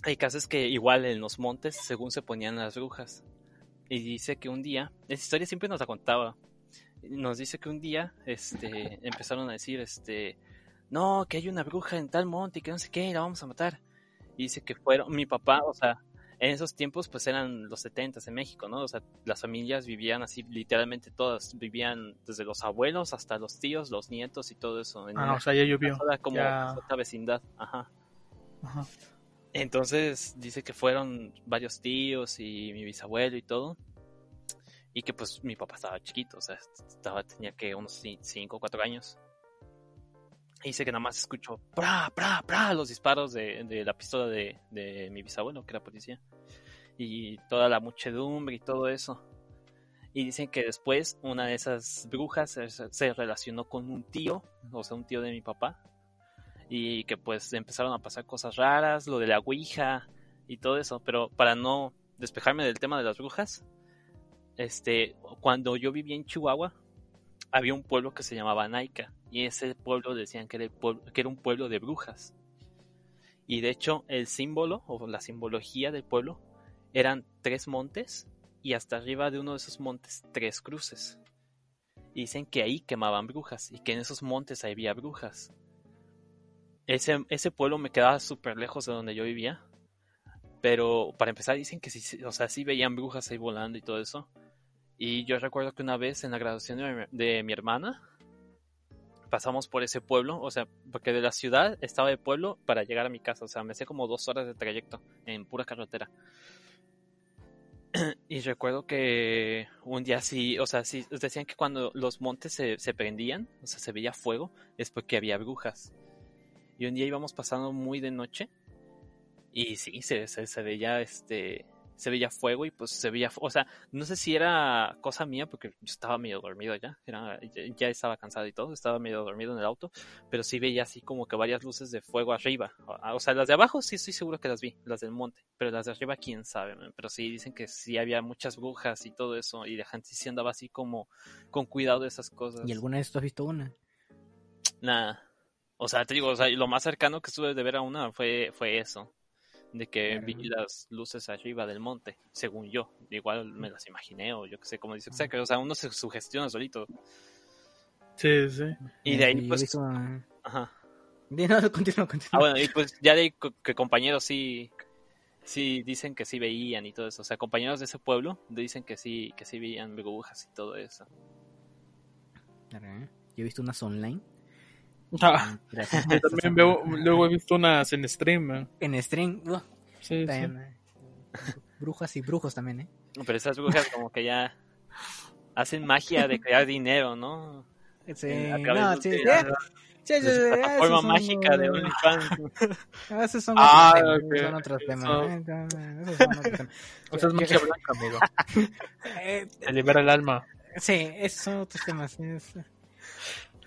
Hay casos que igual en los montes, según se ponían las brujas. Y dice que un día, esa historia siempre nos la contaba, nos dice que un día este, [LAUGHS] empezaron a decir, este, no, que hay una bruja en tal monte y que no sé qué, y la vamos a matar. Y dice que fueron, mi papá, o sea, en esos tiempos pues eran los 70 en México, ¿no? O sea, las familias vivían así, literalmente todas, vivían desde los abuelos hasta los tíos, los nietos y todo eso. En Ah, una o sea, ya llovió. como ya. otra vecindad, ajá. Ajá. Entonces dice que fueron varios tíos y mi bisabuelo y todo. Y que pues mi papá estaba chiquito, o sea, estaba, tenía que unos 5 o 4 años. Y dice que nada más escuchó ¡pra, pra, pra! los disparos de, de la pistola de, de mi bisabuelo, que era policía. Y toda la muchedumbre y todo eso. Y dicen que después una de esas brujas se, se relacionó con un tío, o sea, un tío de mi papá. y que pues empezaron a pasar cosas raras, lo de la Ouija y todo eso, pero para no despejarme del tema de las brujas, este, cuando yo vivía en Chihuahua, había un pueblo que se llamaba Naica y ese pueblo decían que era un pueblo de brujas. Y de hecho el símbolo o la simbología del pueblo eran tres montes y hasta arriba de uno de esos montes tres cruces. Y dicen que ahí quemaban brujas y que en esos montes había brujas. Ese, ese pueblo me quedaba súper lejos de donde yo vivía. Pero para empezar dicen que sí, o sea, sí veían brujas ahí volando y todo eso. Y yo recuerdo que una vez en la graduación de mi, de hermana pasamos por ese pueblo, o sea, porque de la ciudad estaba el pueblo para llegar a mi casa, o sea, me hacía como dos horas de trayecto en pura carretera. [CLEARS THROAT] Y recuerdo que un día sí, o sea, sí, decían que cuando los montes se, se prendían, o sea, se veía fuego, es porque había brujas. Y un día íbamos pasando muy de noche y sí, se, se, se veía este, se veía fuego y pues se veía, o sea, no sé si era cosa mía porque yo estaba medio dormido ya, era, ya, estaba cansado y todo, estaba medio dormido en el auto, pero sí veía así como que varias luces de fuego arriba. O, o sea, las de abajo sí estoy seguro que las vi, las del monte, pero las de arriba quién sabe, man. pero sí dicen que sí había muchas brujas y todo eso y la gente sí andaba así como con cuidado de esas cosas. ¿Y alguna vez tú has visto una? Nada. O sea, te digo, o sea, lo más cercano que estuve de ver a una fue, fue eso. De que Claro. vi las luces arriba del monte, según yo. Igual me las imaginé, o yo qué sé, como dice Xacker, O sea, uno se sugestiona solito. Sí, sí. Y de ahí, pues. una- Ajá. No, [LAUGHS] continúa, continúa. Ah, bueno, y pues ya de ahí que compañeros sí. Sí, dicen que sí veían y todo eso. O sea, compañeros de ese pueblo dicen que sí, que sí veían brujas y todo eso. Claro. Yo he visto unas online. Ah, Gracias. yo también veo, luego he visto unas en stream. man. En stream. uh, Sí, sí. también, eh. Brujas y brujos también, ¿eh? Pero esas brujas como que ya hacen magia de crear dinero, ¿no? Sí, A no, de- sí, de- sí, de- sí, sí, sí, esos son, mágica de eh, OnlyFans. [LAUGHS] Esos son Ah, otros temas, ok, son otros temas. eso- eh, esos son otros temas. [LAUGHS] O sea, es magia blanca, amigo. [LAUGHS] Eh, Te libera el alma. Sí, esos son otros temas. es-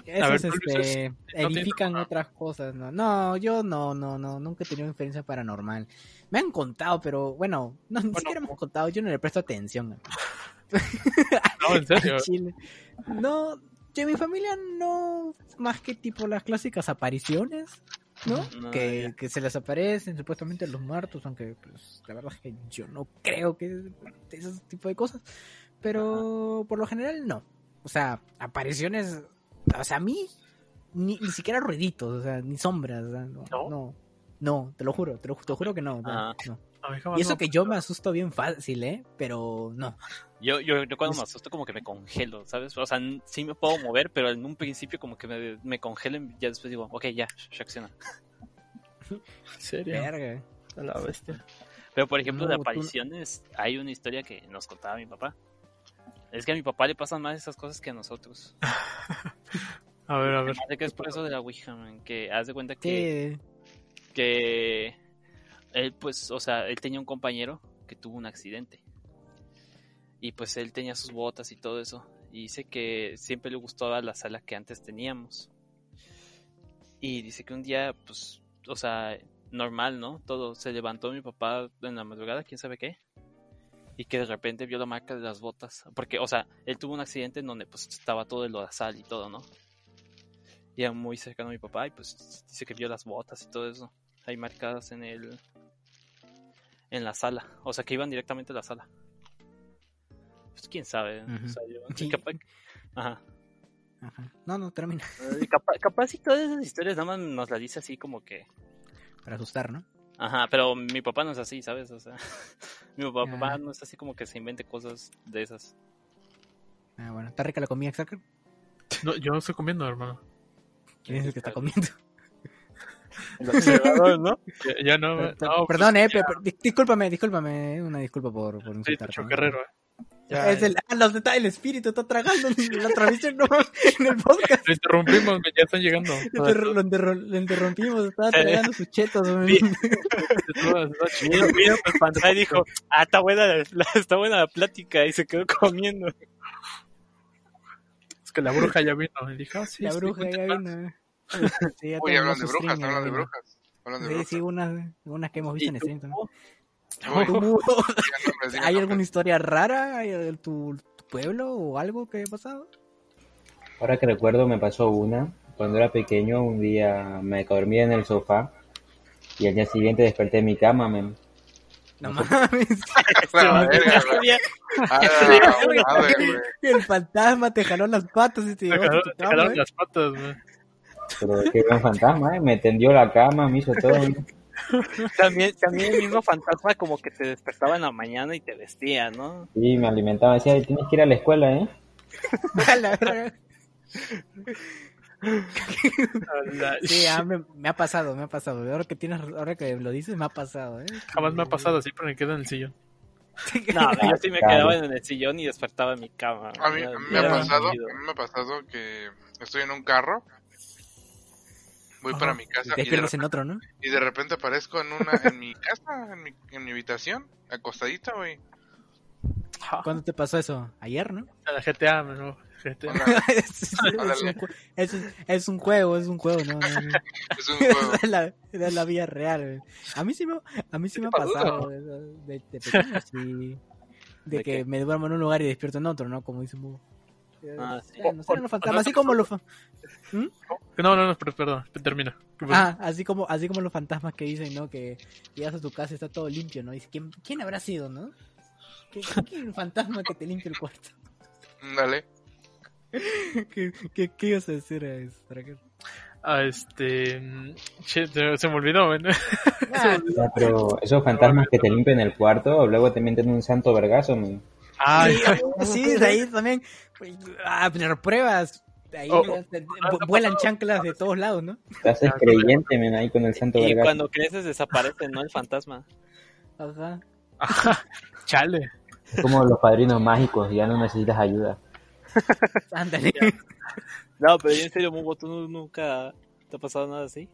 Ver, Esos este, no edifican otras cosas, ¿no? No, yo no, no, no, nunca he tenido experiencia paranormal. Me han contado, pero bueno, [LAUGHS] no, ni Bueno, siquiera me han contado, yo no le presto atención. No, [LAUGHS] en [LAUGHS] serio. No, de mi familia no, más que tipo las clásicas apariciones, ¿no? No, que, que se les aparecen supuestamente los muertos, aunque pues la verdad es que yo no creo que ese tipo de cosas. Pero por lo general no. O sea, apariciones, o sea, a mí ni, ni siquiera ruiditos, o sea, ni sombras, o sea, no, ¿No? no. No, te lo juro, te lo, te lo juro que no. no, Ah. no. Y eso que yo me asusto bien fácil, ¿eh? Pero no. Yo, yo, yo cuando me asusto como que me congelo, ¿sabes? O sea, sí me puedo mover, pero en un principio como que me, me congelo y ya después digo, ok, ya, reacciona. En serio. Verga. A la bestia. Pero por ejemplo, No, de tú- apariciones, hay una historia que nos contaba mi papá. Es que a mi papá le pasan más esas cosas que a nosotros. [LAUGHS] A ver, a ver. Que es por eso de la Ouija, man, que haz de cuenta que, que él pues, o sea, él tenía un compañero que tuvo un accidente. Y pues él tenía sus botas y todo eso. Y dice que siempre le gustaba la sala que antes teníamos. Y dice que un día, pues, o sea, normal, ¿no? Todo. Se levantó mi papá en la madrugada, quién sabe qué. Y que de repente vio la marca de las botas. Porque, o sea, él tuvo un accidente en donde pues estaba todo el lodazal y todo, ¿no? Y era muy cercano a mi papá y pues dice que vio las botas y todo eso. Ahí marcadas en el... En la sala. O sea, que iban directamente a la sala. Pues quién sabe. O sea, yo- Sí. capaz, ajá. Ajá. No, no, termina. Capaz, capaz y todas esas historias nada más nos las dice así como que... Para asustar, ¿no? Ajá, pero mi papá no es así, ¿sabes? O sea, [LAUGHS] mi papá, Ah. no es así como que se invente cosas de esas. Ah, bueno. ¿Está rica la comida, Xacker? No, yo no estoy comiendo, hermano. ¿Quién es el que está comiendo? [LAUGHS] El observador, ¿no? Ya, ya no, no, pues, Perdón, eh, ya, discúlpame, discúlpame. Una disculpa por, por sí, insultarte. Tacho ¿no? Guerrero, eh. Ya, Es el, ah, los detalles, el espíritu está tragando [LAUGHS] la transmisión, no, en el podcast. Lo interrumpimos, ya están llegando. [LAUGHS] Lo, interru- lo interru- lo interrumpimos, estaba tragando sus chetos. Sí. [LAUGHS] Mira, mira, pues Pantray dijo, ah, está buena, la, está buena la plática y se quedó comiendo. Es que la bruja ya vino. Y dije, ah, sí, La sí, bruja ya vino. Sí, ya Uy, tenemos hablan de brujas, hablan de eh, brujas. Hablan de Sí, brujas. sí, unas, unas que hemos visto en ¿Y stream también. Uy, ¿Tú, digan nombres, digan ¿Hay alguna nombres. historia rara en tu, tu pueblo o algo que haya pasado? Ahora que recuerdo, me pasó una. Cuando era pequeño, un día me dormí en el sofá y al día siguiente desperté en mi cama, men. No mames. [LAUGHS] Ah. El fantasma te jaló las patas y te llevó jalaron ¿eh? las patas, man. Pero qué gran fantasma, ¿eh? Me tendió la cama, me hizo todo. [LAUGHS] También, también el mismo fantasma como que te despertaba en la mañana y te vestía, ¿no? Y me alimentaba, decía, tienes que ir a la escuela, ¿eh? [LAUGHS] Sí, ah, me, me ha pasado, me ha pasado. Ahora que tienes, ahora que lo dices, me ha pasado, ¿eh? Jamás me ha pasado, siempre me quedo en el sillón. No, [LAUGHS] yo sí me quedaba en el sillón y despertaba en mi cama. A mí, a mí me ha pasado, a mí me ha pasado que estoy en un carro, voy para mi casa y de, despiertas en otro, ¿no? y de repente aparezco en una, en mi casa, en mi, en mi habitación, acostadita, güey. ¿Cuándo te pasó eso? Ayer, ¿no? A la GTA, no, GTA. [LAUGHS] Es, es es un- es un juego, es un juego, no, no, no. [LAUGHS] Es un juego. [LAUGHS] Es la, la vida real. güey. A mí sí me, a mí sí me ha pasado de, de- de pequeño, sí. De ¿De que qué? me duermo en un lugar y despierto en otro, ¿no? Como dice Mugo. Ah, sí. Eh, no sé, los fantasmas, así como los fa- No, no, no, pero, perdón, termina. Ah, así como así como los fantasmas que dicen, ¿no? Que llegas a tu casa y está todo limpio, ¿no? Y dices, ¿quién, quién habrá sido, no? ¿Qué, qué [LAUGHS] fantasma que te limpia el cuarto? Dale. [LAUGHS] ¿Qué, qué, qué ibas a decir a eso, Raquel? Ah, este. mm, che, se, se me olvidó, [LAUGHS] man. Ah, Ya, pero esos fantasmas que te limpian el cuarto, luego te meten un santo vergazo, men. Ay, sí, sí, de ahí también. pues, A poner pruebas. Ahí Oh, vu- vuelan chanclas de todos lados, ¿no? [LAUGHS] Te haces creyente, men, ahí con el santo Y cuando creces desaparece, ¿no? El fantasma. Ajá. chale. Es como los padrinos mágicos, ya no necesitas ayuda. [LAUGHS] Ándale. No, pero en serio, Mugo, ¿tú nu- nunca te ha pasado nada así?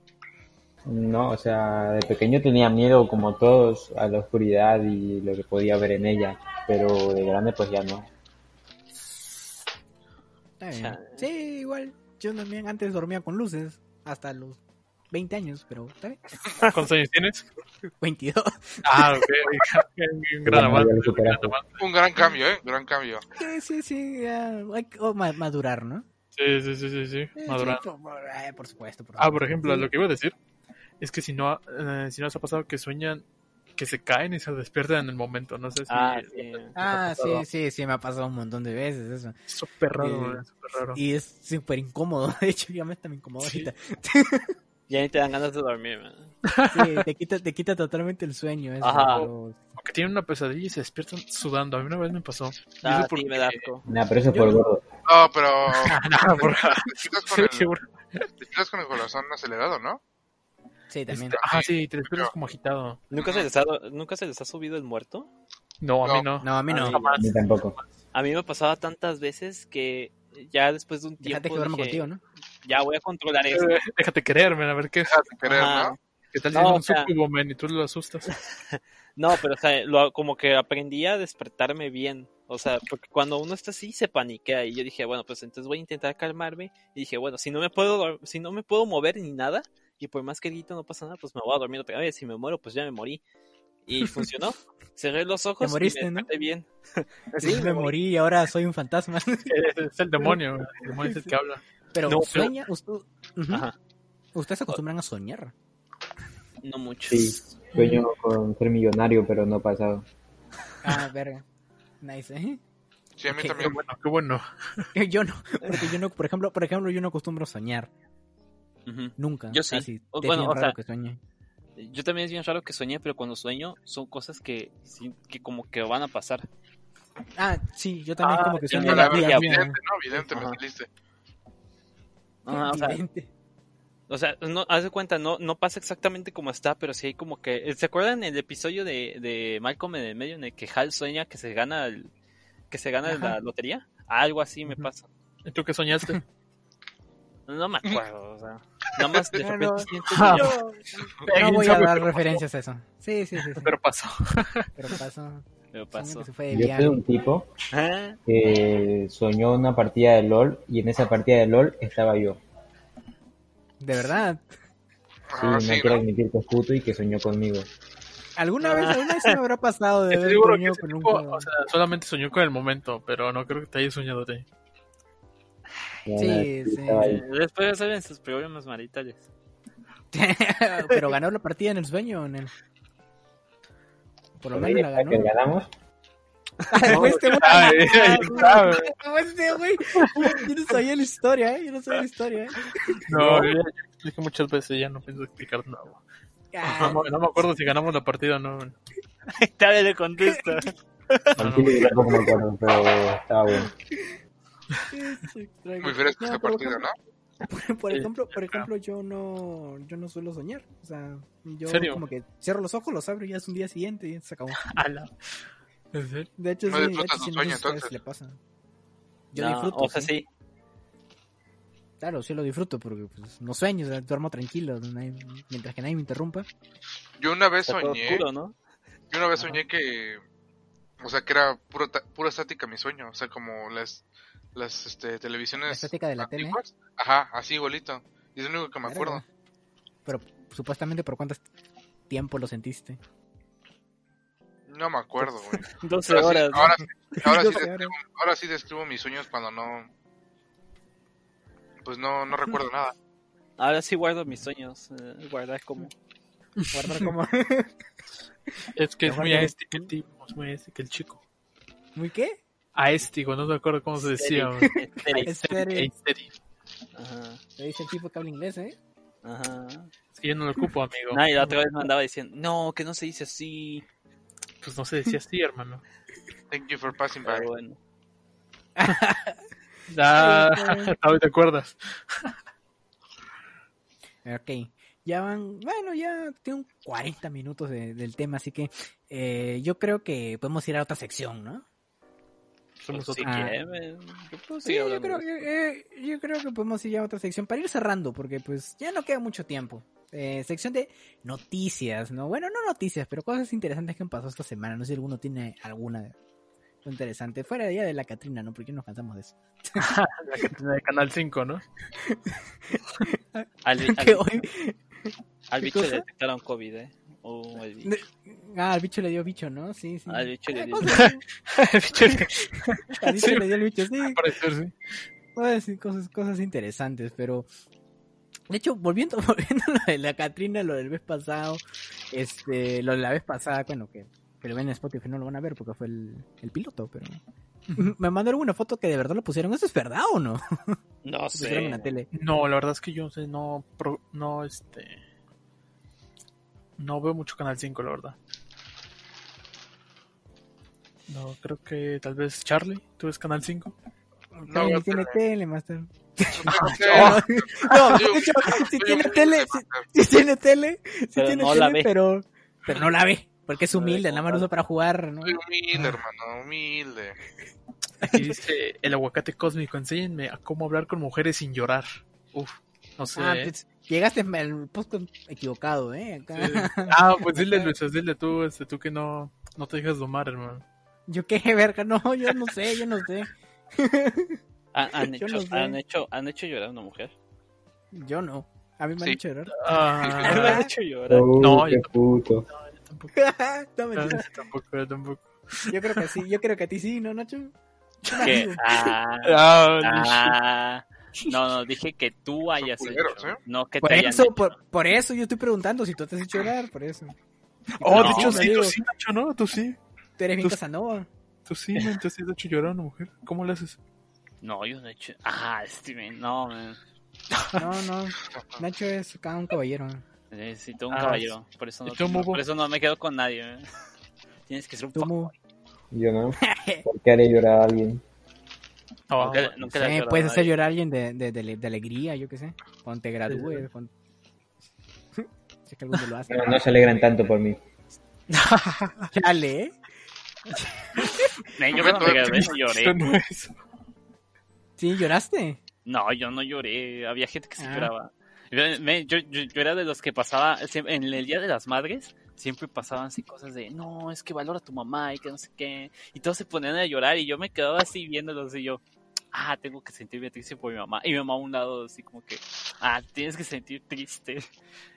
No, o sea, de pequeño tenía miedo, como todos, a la oscuridad y lo que podía ver en ella, pero de grande pues ya no. Está bien. Chale. Sí, igual. Yo también antes dormía con luces. Hasta los 20 años, pero está bien. [LAUGHS] ¿Cuántos años tienes? 22. Ah, ok. [LAUGHS] Un gran avance. un gran cambio, ¿eh? Gran cambio. Sí, sí, sí. ya, Hay que oh, ma- madurar, ¿no? Sí, sí, sí, sí, sí. Madurando. sí, por, por- eh, por supuesto. Por Ah, por supuesto. ejemplo, Sí. lo que iba a decir es que si no, eh, si no os ha pasado que sueñan que se caen y se despiertan en el momento, no sé si... Ah, sí. Ah, sí, sí, sí, me ha pasado un montón de veces eso. Es súper raro, Eh, súper raro. Y es súper incómodo. [LAUGHS] De hecho, ya me está incómodo Sí. ahorita. Ya ni te dan ganas de dormir, man. Sí, te quita, te quita totalmente el sueño. Eso, Ajá. pero- O que tienen una pesadilla y se despiertan sudando. A mí una vez me pasó. Ah, eso sí, porque- me da asco. Nah, pero eso es Yo- por gordo. No, pero [LAUGHS] Ah, por- te quitas con [LAUGHS] Sí, el, seguro. te quitas con el corazón acelerado, ¿no? Sí, también. Este, ah, sí, te despiertas como agitado. ¿Nunca se, les ha, ¿Nunca se les ha subido el muerto? No, a mí no. No, a mí no. A mí tampoco. A mí me pasaba tantas veces que ya después de un tiempo Déjate que duerma dije, contigo, ¿no? ya voy a controlar eso. Eh, Déjate querer, man, a ver qué, Déjate querer, Ajá. ¿no? qué tal si No, un sea- y tú lo asustas. [LAUGHS] No, pero o sea, lo- como que aprendí a despertarme bien. O sea, porque cuando uno está así se paniquea y yo dije, bueno, pues entonces voy a intentar calmarme y dije, bueno, si no me puedo si no me puedo mover ni nada y por más que grito no pasa nada, pues me voy a dormir otra vez, si me muero pues ya me morí. Y [LAUGHS] funcionó. Cerré los ojos moriste, y me ¿no? bien. [LAUGHS] Sí, me morí y ahora soy un fantasma. [LAUGHS] Es el demonio, el demonio es el que habla. Pero No, pero- sueña, usted, ustedes se acostumbran a soñar. No mucho. Sí, sueño con ser millonario, pero no ha pasado. Ah, verga. Nice, ¿eh? Sí, a mí Ok, Qué también. bueno, qué bueno. Yo no, porque yo no, por ejemplo, por ejemplo, yo no acostumbro a soñar. Nunca. Yo sí. O- bueno, bien o raro sea, que sueñe. Yo también es bien raro que sueñe, pero cuando sueño son cosas que, que como que van a pasar. Ah, sí, yo también Ah, como que sueño me la la vida. Evidente, ¿no? Evidente, me saliste. Ajá, o sea, Evidente. O sea, no, haz de cuenta, no, no pasa exactamente como está, pero sí hay como que... ¿Se acuerdan el episodio de, de Malcolm en el medio en el que Hal sueña que se gana el, que se gana Ajá. la lotería? Algo así me pasa. ¿Y tú qué soñaste? [LAUGHS] No me acuerdo, o sea... Nada más de [LAUGHS] No, repente no. siento Ah. que- No ¿Quién voy a dar Pero- referencias a eso. Sí, sí, sí. sí. Pero pasó. [LAUGHS] Pero pasó. Soñé pasó. que se fue de Yo soy viaje. un tipo Ah, que soñó una partida de LOL y en esa partida de LOL estaba yo. De verdad. Sí, Ah, no sí, quiero ¿no? admitir que es puto y que soñó conmigo. ¿Alguna vez, alguna vez se me habrá pasado de haber un juego? o sea, solamente soñó con el momento, pero no creo que te haya soñado de Sí. Después saben sus problemas maritales. [LAUGHS] Pero ganó la partida en el sueño, en el... Por lo menos la ganó. ¿Que ganamos? [LAUGHS] Este güey. Está, Este güey. Yo no sabía la historia, ¿eh? Yo no sabía la historia, ¿eh? No, yo ya expliqué muchas veces, ya no pienso explicar nada. Ah, No, no me acuerdo si ganamos la partida o no. [LAUGHS] Le chile yo tampoco me acuerdo, pero estaba bueno. Muy fresco No, ese por partido, ejemplo- ¿no? [LAUGHS] Por, por ejemplo, por ejemplo, yo no, yo no suelo soñar. O sea, yo ¿Serio? como que cierro los ojos, los abro y ya es un día siguiente y se acabó. [LAUGHS] Ala. ¿En serio? De hecho, No sí, de hecho, sí, sueño, entonces. le pasa. Yo No, disfruto. O sea, sí. sí. Claro, sí lo disfruto porque pues, no sueño, o sea, duermo tranquilo, nadie- mientras que nadie me interrumpa. Yo una vez Está soñé, oscuro, ¿no? yo una vez soñé que, o sea, que era puro ta- pura estática mi sueño, o sea, como las, las, este, televisiones. La estática de la tele. Ajá, así igualito. Y es lo único que me acuerdo. Pero supuestamente por cuánto tiempo lo sentiste. No me acuerdo, güey. [LAUGHS] 12 Ahora sí- horas. ahora, sí- ahora, sí describo, ahora sí describo mis sueños cuando no, pues no, no recuerdo nada. Ahora sí guardo mis sueños. eh, guardar como. Guardar como... Es que es muy que- aéstico el tipo, es muy aéstico el chico. ¿Muy qué? Aéstico, no me acuerdo cómo se decía. [LAUGHS] Ajá. Te dice el tipo que habla inglés, ¿eh? Ajá. Es que yo no lo ocupo, amigo. Y la otra vez me andaba diciendo, no, que no se dice así. Pues no se decía así, hermano. Thank you for passing by. Bueno. [LAUGHS] [LAUGHS] Ah, te acuerdas. Ok, ya van, bueno, ya tengo 40 minutos de- del tema, así que eh, yo creo que podemos ir a otra sección, ¿no? Somos Pues, si otro- quiere, me- yo puedo Sí, seguir yo creo, que, eh, yo creo que podemos ir a otra sección para ir cerrando, porque pues ya no queda mucho tiempo. Eh, sección de noticias, ¿no? Bueno, no noticias, pero cosas interesantes que han pasado esta semana. No sé si alguno tiene alguna interesante. Fuera de ya de la Catrina, ¿no? Porque nos cansamos de eso. [LAUGHS] La cantina de Canal 5, ¿no? [LAUGHS] Al, al- al ¿qué bicho le detectaron COVID, ¿eh? O el bicho. Ah, al bicho le dio bicho, ¿no? Sí, sí. Al bicho le Ah, dio. cosas- El bicho de- [LAUGHS] Al bicho Sí. [LAUGHS] le dio el bicho, sí. al parecer, sí. Voy a decir cosas, cosas interesantes, pero de hecho, volviendo, [LAUGHS] volviendo a lo de la Catrina, lo del vez pasado, este, lo de la vez pasada, bueno, que, que lo ven en Spotify no lo van a ver porque fue el, el piloto, pero me mandaron una foto que de verdad lo pusieron. ¿Eso es verdad o no? No Lo pusieron en la sé. tele. No, la verdad es que yo no sé, no, pro- no, este, no veo mucho Canal 5, la verdad. No, creo que tal vez Charlie, ¿tú ves Canal 5? No, no tiene tele, Master. [LAUGHS] No, No, Yo- de hecho, sí yo- tiene tele, sí tiene tele, Pero tiene tele, pero, pero no la ve, porque es humilde, nada más usa para jugar, ¿no? Soy humilde, hermano, humilde. Aquí dice el aguacate cósmico, enséñenme a cómo hablar con mujeres sin llorar. Uf, no sé. Ah, pues, llegaste al podcast equivocado, ¿eh? Acá. Sí. Ah, pues dile, Luis, dile tú, este, tú que no, no te dejas domar, hermano. Yo qué [LAUGHS] verga, no, yo no sé, yo no sé. [LAUGHS] ¿Han, han [LAUGHS] Yo hecho, no sé. han, hecho, ¿Han hecho llorar a una mujer? Yo no. A mí me han Sí. hecho llorar. ¿Me han Ah, hecho llorar? Oh, No, qué yo- puto. tampoco, no, mentira. tampoco, yo tampoco. Yo creo que sí, yo creo que a ti sí, ¿no, Nacho? ¿Qué? Ah, Ah, ah, no, no, dije que tú hayas culeros, hecho. ¿eh? No que Por te hayan eso, hecho. por, por eso yo estoy preguntando si tú te has hecho llorar, por eso. Oh, No, de hecho, sí, digo. tú sí, Nacho, ¿no? Tú sí. Tú eres bien Tú- Casanova. Tú sí, man, tú sí has hecho llorar a una mujer. ¿Cómo le haces? No, yo no he hecho. Ah, Steven, no, man. No, no. Nacho es acá un caballero. Necesito un Ah, caballero. Por eso, no, ¿y tú, Mubo? por eso no me quedo con nadie. man. [LAUGHS] Tienes que ser un Tú. Yo no. [LAUGHS] ¿Por qué haré llorar a alguien? Oh, puedes hacer llorar a alguien de, de, de, de alegría, yo qué sé. Cuando te gradúes. Cuando... si es que alguno lo hace. No, no se alegran tanto por mí. [LAUGHS] Chale, ¿eh? Yo me Eso lloré. no es. Sí, lloraste. No, yo no lloré. Había gente que se Ah. lloraba. Me- Yo, yo, yo era de los que pasaba, en el Día de las Madres, siempre pasaban así cosas de, no, es que valora a tu mamá y que no sé qué. Y todos se ponían a llorar y yo me quedaba así viéndolos y yo, ah, tengo que sentirme triste por mi mamá. Y mi mamá a un lado así como que, Ah, tienes que sentir triste.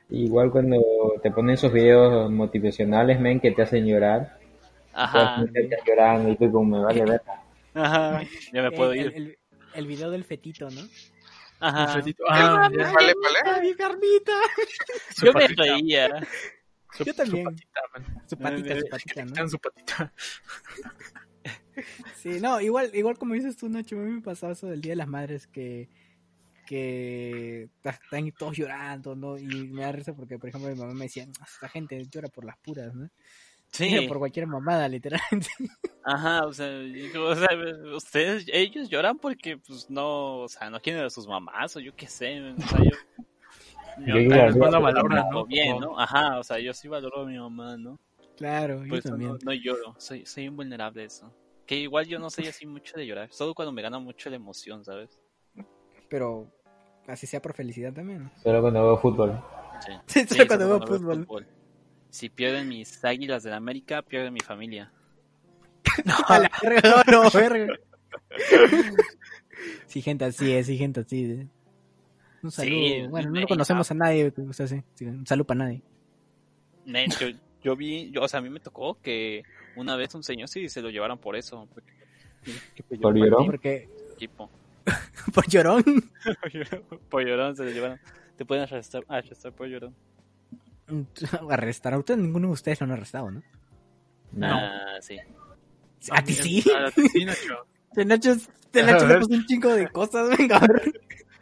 Igual cuando te ponen esos videos motivacionales, men, que te hacen llorar. Ajá. Te hacen llorando y tú como me vale ver. Ajá. Ya me puedo el, ir. el- el video del fetito, ¿no? Ajá. fetito. Ah, ya. Vale, vale. ¡Ah, mi carnita! Su Yo me patita, reía. su- Yo su también. patita, man. Su patita, su patita, ¿no? Su patita. Sí, no, igual, igual como dices tú, Nacho, a mí me pasaba eso del Día de las Madres que, que están todos llorando, ¿no? Y me da risa porque, por ejemplo, mi mamá me decía, "Ah, esta gente llora por las puras, ¿no? Sí. Llora por cualquier mamada, literalmente. Ajá, o sea, yo- o sea, ustedes, ellos lloran porque, pues, no, o sea, no quieren a sus mamás, o yo qué sé, o sea, yo... Yo yo yo igual. valoro ¿no? bien, ¿no? Ajá, o sea, yo sí valoro a mi mamá, ¿no? Claro, Por yo eso también. no, no lloro, soy, soy invulnerable a eso. Que igual yo no soy así mucho de llorar, solo cuando me gana mucho la emoción, ¿sabes? Pero así sea por felicidad también. Solo cuando veo fútbol. Sí. Sí, [LAUGHS] Sí, solo cuando veo fútbol. Si pierden mis águilas del América, pierden mi familia. [LAUGHS] [LAUGHS] A la verga, no, no, verga. Sí, gente así es, sí, gente así es. Un saludo. Sí, bueno, no conocemos a nadie que guste así. Sí, un saludo para nadie. Yo, yo vi, yo, o sea, a mí me tocó que una vez un señor sí se lo llevaron por eso. porque- que pidió ¿Por llorón? Porque, equipo. por llorón. por llorón se lo llevaron. Te pueden arrestar, arrestar por llorón. [LAUGHS] Arrestar a ustedes, ninguno de ustedes lo han arrestado, ¿no? No. Ah, sí. ¿A ti sí? A ti sí, Nacho. [LAUGHS] Te Nacho, te A Nacho le puso un chingo de cosas, venga.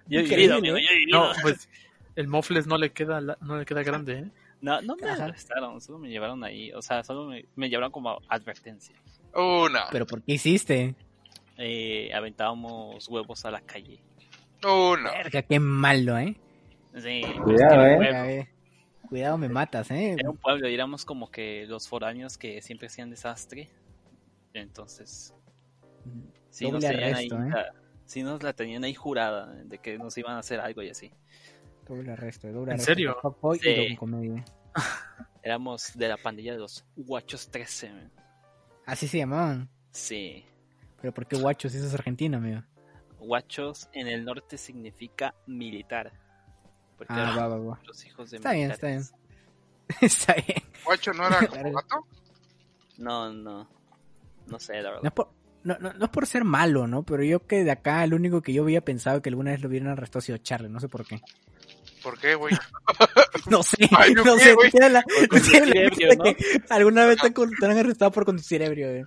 Yo he Increíble, vivido, amigo, ¿eh? yo he vivido. No, pues el Mofles no le queda, la- no le queda grande, ¿eh? No, no me Ajá. arrestaron, solo me llevaron ahí. O sea, solo me, me llevaron como advertencia. Una. Pero ¿por qué hiciste? Eh, aventábamos huevos a la calle. Una. Verga, qué malo, ¿eh? Sí, Cuidado, ¿eh? eh. Cuidado, me matas, ¿eh? Era un pueblo y éramos como que los foráneos que siempre hacían desastre. Entonces, sí nos, Doble tenían arresto, ahí, ¿eh? la- sí nos la tenían ahí jurada de que nos iban a hacer algo y así. Doble arresto, doble ¿En arresto. serio? fuckboy Sí. y comedia. [LAUGHS] Éramos de la pandilla de los Guachos 13. man. Así se llamaban. Sí. Pero ¿por qué guachos? Eso es argentino, amigo. Guachos en el norte significa militar. Porque Ah, va, va, va. los hijos de Está bien, está militares. [LAUGHS] Está bien. Guacho no era como gato. No, no. No sé, la No verdad. es, por, no, no, no es por ser malo, ¿no? Pero yo que de acá, el único que yo había pensado que alguna vez lo hubieran arrestado ha sido Charlie. No sé por qué. ¿Por qué, güey? [LAUGHS] No sé, Ay, ¿yo no qué, sé. güey? Tiene la, Por tiene la ¿no? que alguna vez te, te han arrestado por conducir ebrio, eh.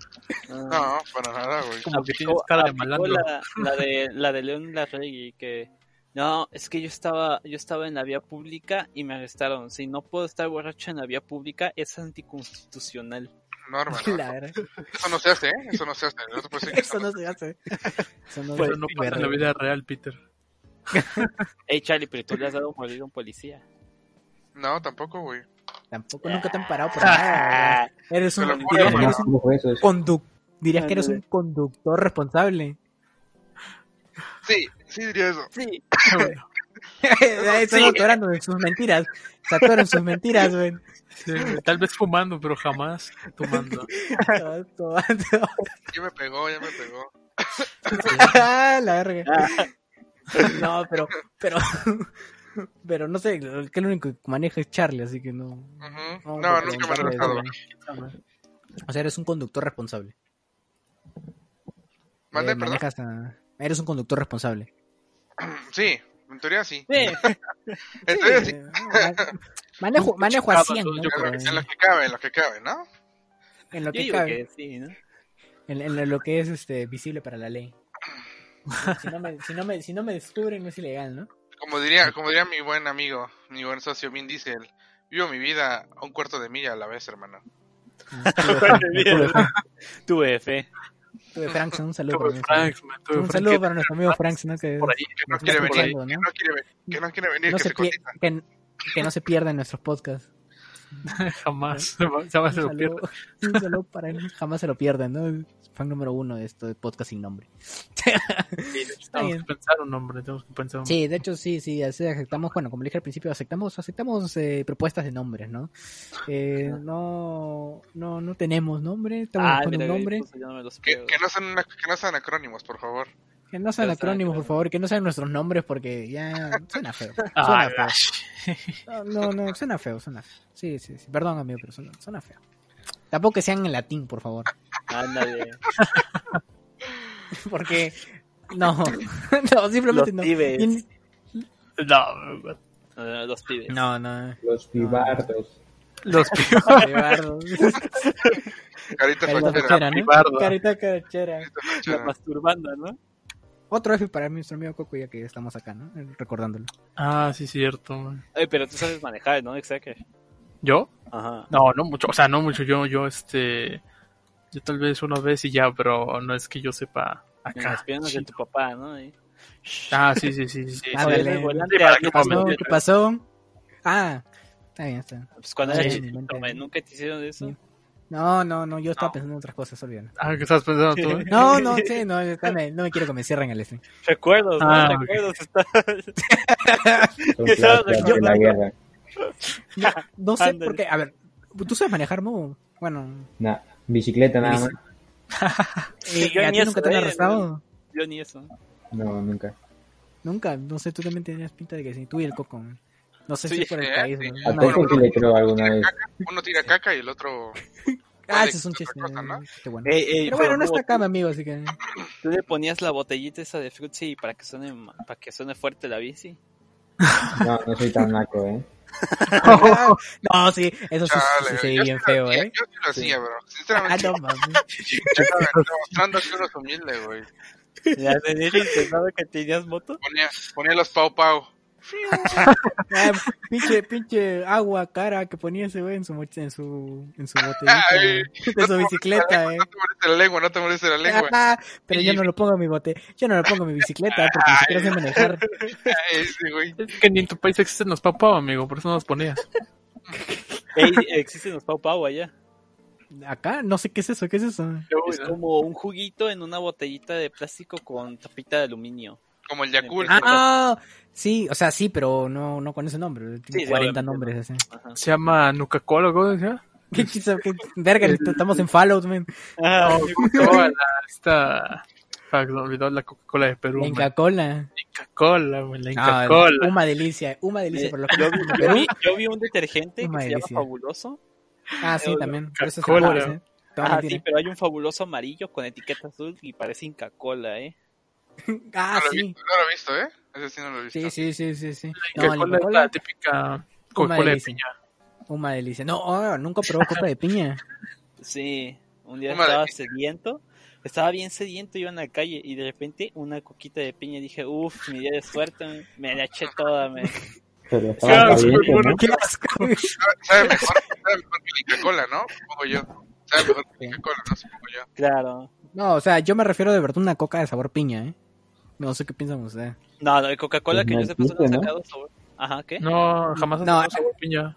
No, para nada, güey. Como que tienes cara de malandro. La, la de la de León Larregui que no, es que yo estaba yo estaba en la vía pública y me arrestaron. Si no puedo estar borracho en la vía pública es anticonstitucional. No, hermano. [LAUGHS] La verdad. Eso no se hace, ¿eh? Eso no se hace. Que Eso no se hace. [LAUGHS] Eso no, Pues no pasa en la vida real, Peter. [LAUGHS] Ey, Charlie, pero tú le has dado morir a un policía. No, tampoco, güey. Tampoco nunca te han parado por [LAUGHS] nada. güey. Eres un, juro, dirías que eres un ¿Cómo fue eso? conduc- dirías que eres un conductor responsable. Sí, sí diría eso. Sí. [LAUGHS] Bueno, Están autorando en sus mentiras. Se en sus mentiras, güey. sí, tal vez fumando, pero jamás tomando. Ya me pegó, ya me pegó. La verga. No, pero, pero, [LAUGHS] pero no sé, que el único que maneja es Charlie, así que no. Ujú. No, No, nunca me güey. O sea, eres un conductor responsable. ¿Mande, Eh, perdón? manejas a- Eres un conductor responsable. [CLEARS THROAT] Sí, en teoría sí. Sí. [LAUGHS] En teoría sí. Ma- [LAUGHS] manejo, manejo a chocaba, 100, ¿no? yo En creo. lo, Pero en lo que cabe, en lo que cabe, ¿no? en lo que digo cabe, que sí, ¿no? en, en lo que es este visible para la ley. [LAUGHS] Si no me, si no me, si no me descubren no es ilegal, ¿no? Como diría, como diría mi buen amigo, mi buen socio Vin Diesel, vivo mi vida a un cuarto de milla a la vez, hermano. [LAUGHS] Tuve fe. tuve Frank, un saludo Tuve para mi Franks, man, tuve Un saludo para nuestro amigo Frank, ¿no? Que, por ahí. Que no quiere venir, que ¿no? quiere, ve- que no quiere venir, no que se se que, que no se pierda en nuestros podcasts. [LAUGHS] Jamás, jamás se lo saludo, [LAUGHS] un saludo para él, jamás se lo pierdan, ¿no? Fan número uno de esto de podcast sin nombre. [LAUGHS] Tenemos bien. que pensar un nombre, tenemos que pensar un Sí, de hecho sí, sí, así aceptamos, bueno, como le dije al principio, aceptamos, aceptamos eh, propuestas de nombres, ¿no? Eh, no, no, no tenemos nombre, estamos Ah, buscando mira, un nombre. Que, que no sean, que no sean acrónimos, por favor. Que no sean acrónimos, por favor, que no sean nuestros nombres porque ya suena feo. [LAUGHS] Suena feo. No, no, no, suena feo, suena feo. Sí, sí, sí. Perdón, amigo, pero suena, suena feo. Tampoco que sean en latín, por favor. Ándale. [LAUGHS] Porque. No, [LAUGHS] no, simplemente Los no. pibes. Y- no, Los pibes. No, no. Los pibardos. los pibes. Pibardo. Carita Carita fachera. ¿no? Carita cachera. La fachera. masturbando, ¿no? Otro F para nuestro amigo Coco, ya que estamos acá, ¿no? Recordándolo. Ah, sí, cierto. man. Oye, pero tú sabes manejar, ¿no? Exacto. ¿Yo? Ajá. No, no mucho. O sea, no mucho. Yo, yo, este. Yo tal vez una vez y ya, pero no es que yo sepa En las acá. piernas de tu papá, ¿no? Ah, sí, sí, sí, sí. sí, Ah, sí. volante Sí, para ¿Qué pasó? ¿Qué pasó? Ah, está bien, está bien. Pues cuando Sí, era sí, chiquito, nunca te hicieron eso. No, no, no, yo estaba No. pensando en otras cosas, olvídalo. Ah, ¿qué estás pensando tú? eh? [LAUGHS] No, no, sí, no, está bien, no me quiero que me cierren el este. Recuerdos, ¿no? Ah. Recuerdos. Está... [LAUGHS] Son Yo- la guerra. No, no sé por qué, a ver, ¿tú sabes manejar, Mo? Bueno, Nah, bicicleta nada más. [LAUGHS] eh, yo ¿a ni ti nunca eso, te han eh, arrestado? Yo ni eso. No, nunca. Nunca, no sé, tú también tenías pinta de que sí, tú y el Coco. No sé Sí, si por el sí, país. sí. ¿no? Sí le creo alguna vez. Uno tira caca y el otro. Ah, ese es un chiste. cosa, ¿no? chiste bueno. Ey, ey, Pero bueno, no está acá, mi amigo, así que... Tú le ponías la botellita esa de Fruitsy para que suene para que suene fuerte la bici. No, no soy tan naco, ¿eh? [LAUGHS] no, sí, eso sí, Chale, sí, sí, yo bien sí lo feo, hacía, ¿eh? Yo sí lo hacía, bro. Ah, Sinceramente, no [LAUGHS] mames. demostrando que uno es humilde, güey. Ya tenías intentado que tenías moto. Ponía, ponía los pau pau. [LAUGHS] Ah, pinche, pinche agua cara que ponía ese güey en su, en su, en su botellita [LAUGHS] Ay, de su bicicleta, eh. No te moleste la lengua, no te moleste la lengua. Ah, pero yo no lo pongo en mi bote, yo no lo pongo en mi bicicleta porque ni siquiera sé manejar. [LAUGHS] Ay, sí, güey. Es que ni en tu país existen los papá, amigo, por eso no los ponías. Ey, existen los Pau Pau allá. Acá, no sé qué es eso, qué es eso. Es como un juguito en una botellita de plástico con tapita de aluminio. Como el Yakult. Ah, sí, o sea, sí, pero no, no con ese nombre, tiene Sí, 40 obviamente, nombres así. Se llama Nuca-Cola, ¿cómo decía? [LAUGHS] Qué verga, estamos en Fallout, man. Ah, [LAUGHS] Coca-Cola, esta... Fuck, me olvidó la Coca-Cola de Perú. La man. Inca Cola. Inca-Cola, man, la Ah, Inca-Cola. una delicia, una delicia Eh, por lo que [LAUGHS] yo, vi, yo vi un detergente que Una se llama delicia. Fabuloso. Ah, sí, también. Pero eso es sabores, ¿eh? Ah, sí, ¿eh? pero hay un fabuloso amarillo con etiqueta azul y parece Inca Cola, ¿eh? [LAUGHS] Ah, no, lo he sí. visto, no lo he visto, ¿eh? Ese sí no lo he visto. Sí, sí, sí, sí, sí. La No, es Coca-Cola, la típica Coca-Cola de piña. una delicia. No, oh, nunca probó coca de piña. Sí, un día Una estaba sediento, estaba bien sediento, iba en la calle y de repente una coquita de piña dije, uff, mi día de suerte, me la eché toda, me... Pero Claro, estaba súper caliente, bueno. ¿no? Qué asco. [LAUGHS] Sabe, mejor, sabe mejor que la Inca-Cola, ¿no? Supongo yo. Sabe mejor que la Inca-Cola, ¿no? Supongo yo. Claro. No, o sea, yo me refiero de verdad a una coca de sabor piña, ¿eh? No sé qué piensan ustedes. No, no, de Coca-Cola Pues que yo sepa no ¿no? sacado sabor. Ajá, ¿qué? No, jamás has No, no, sabor piña.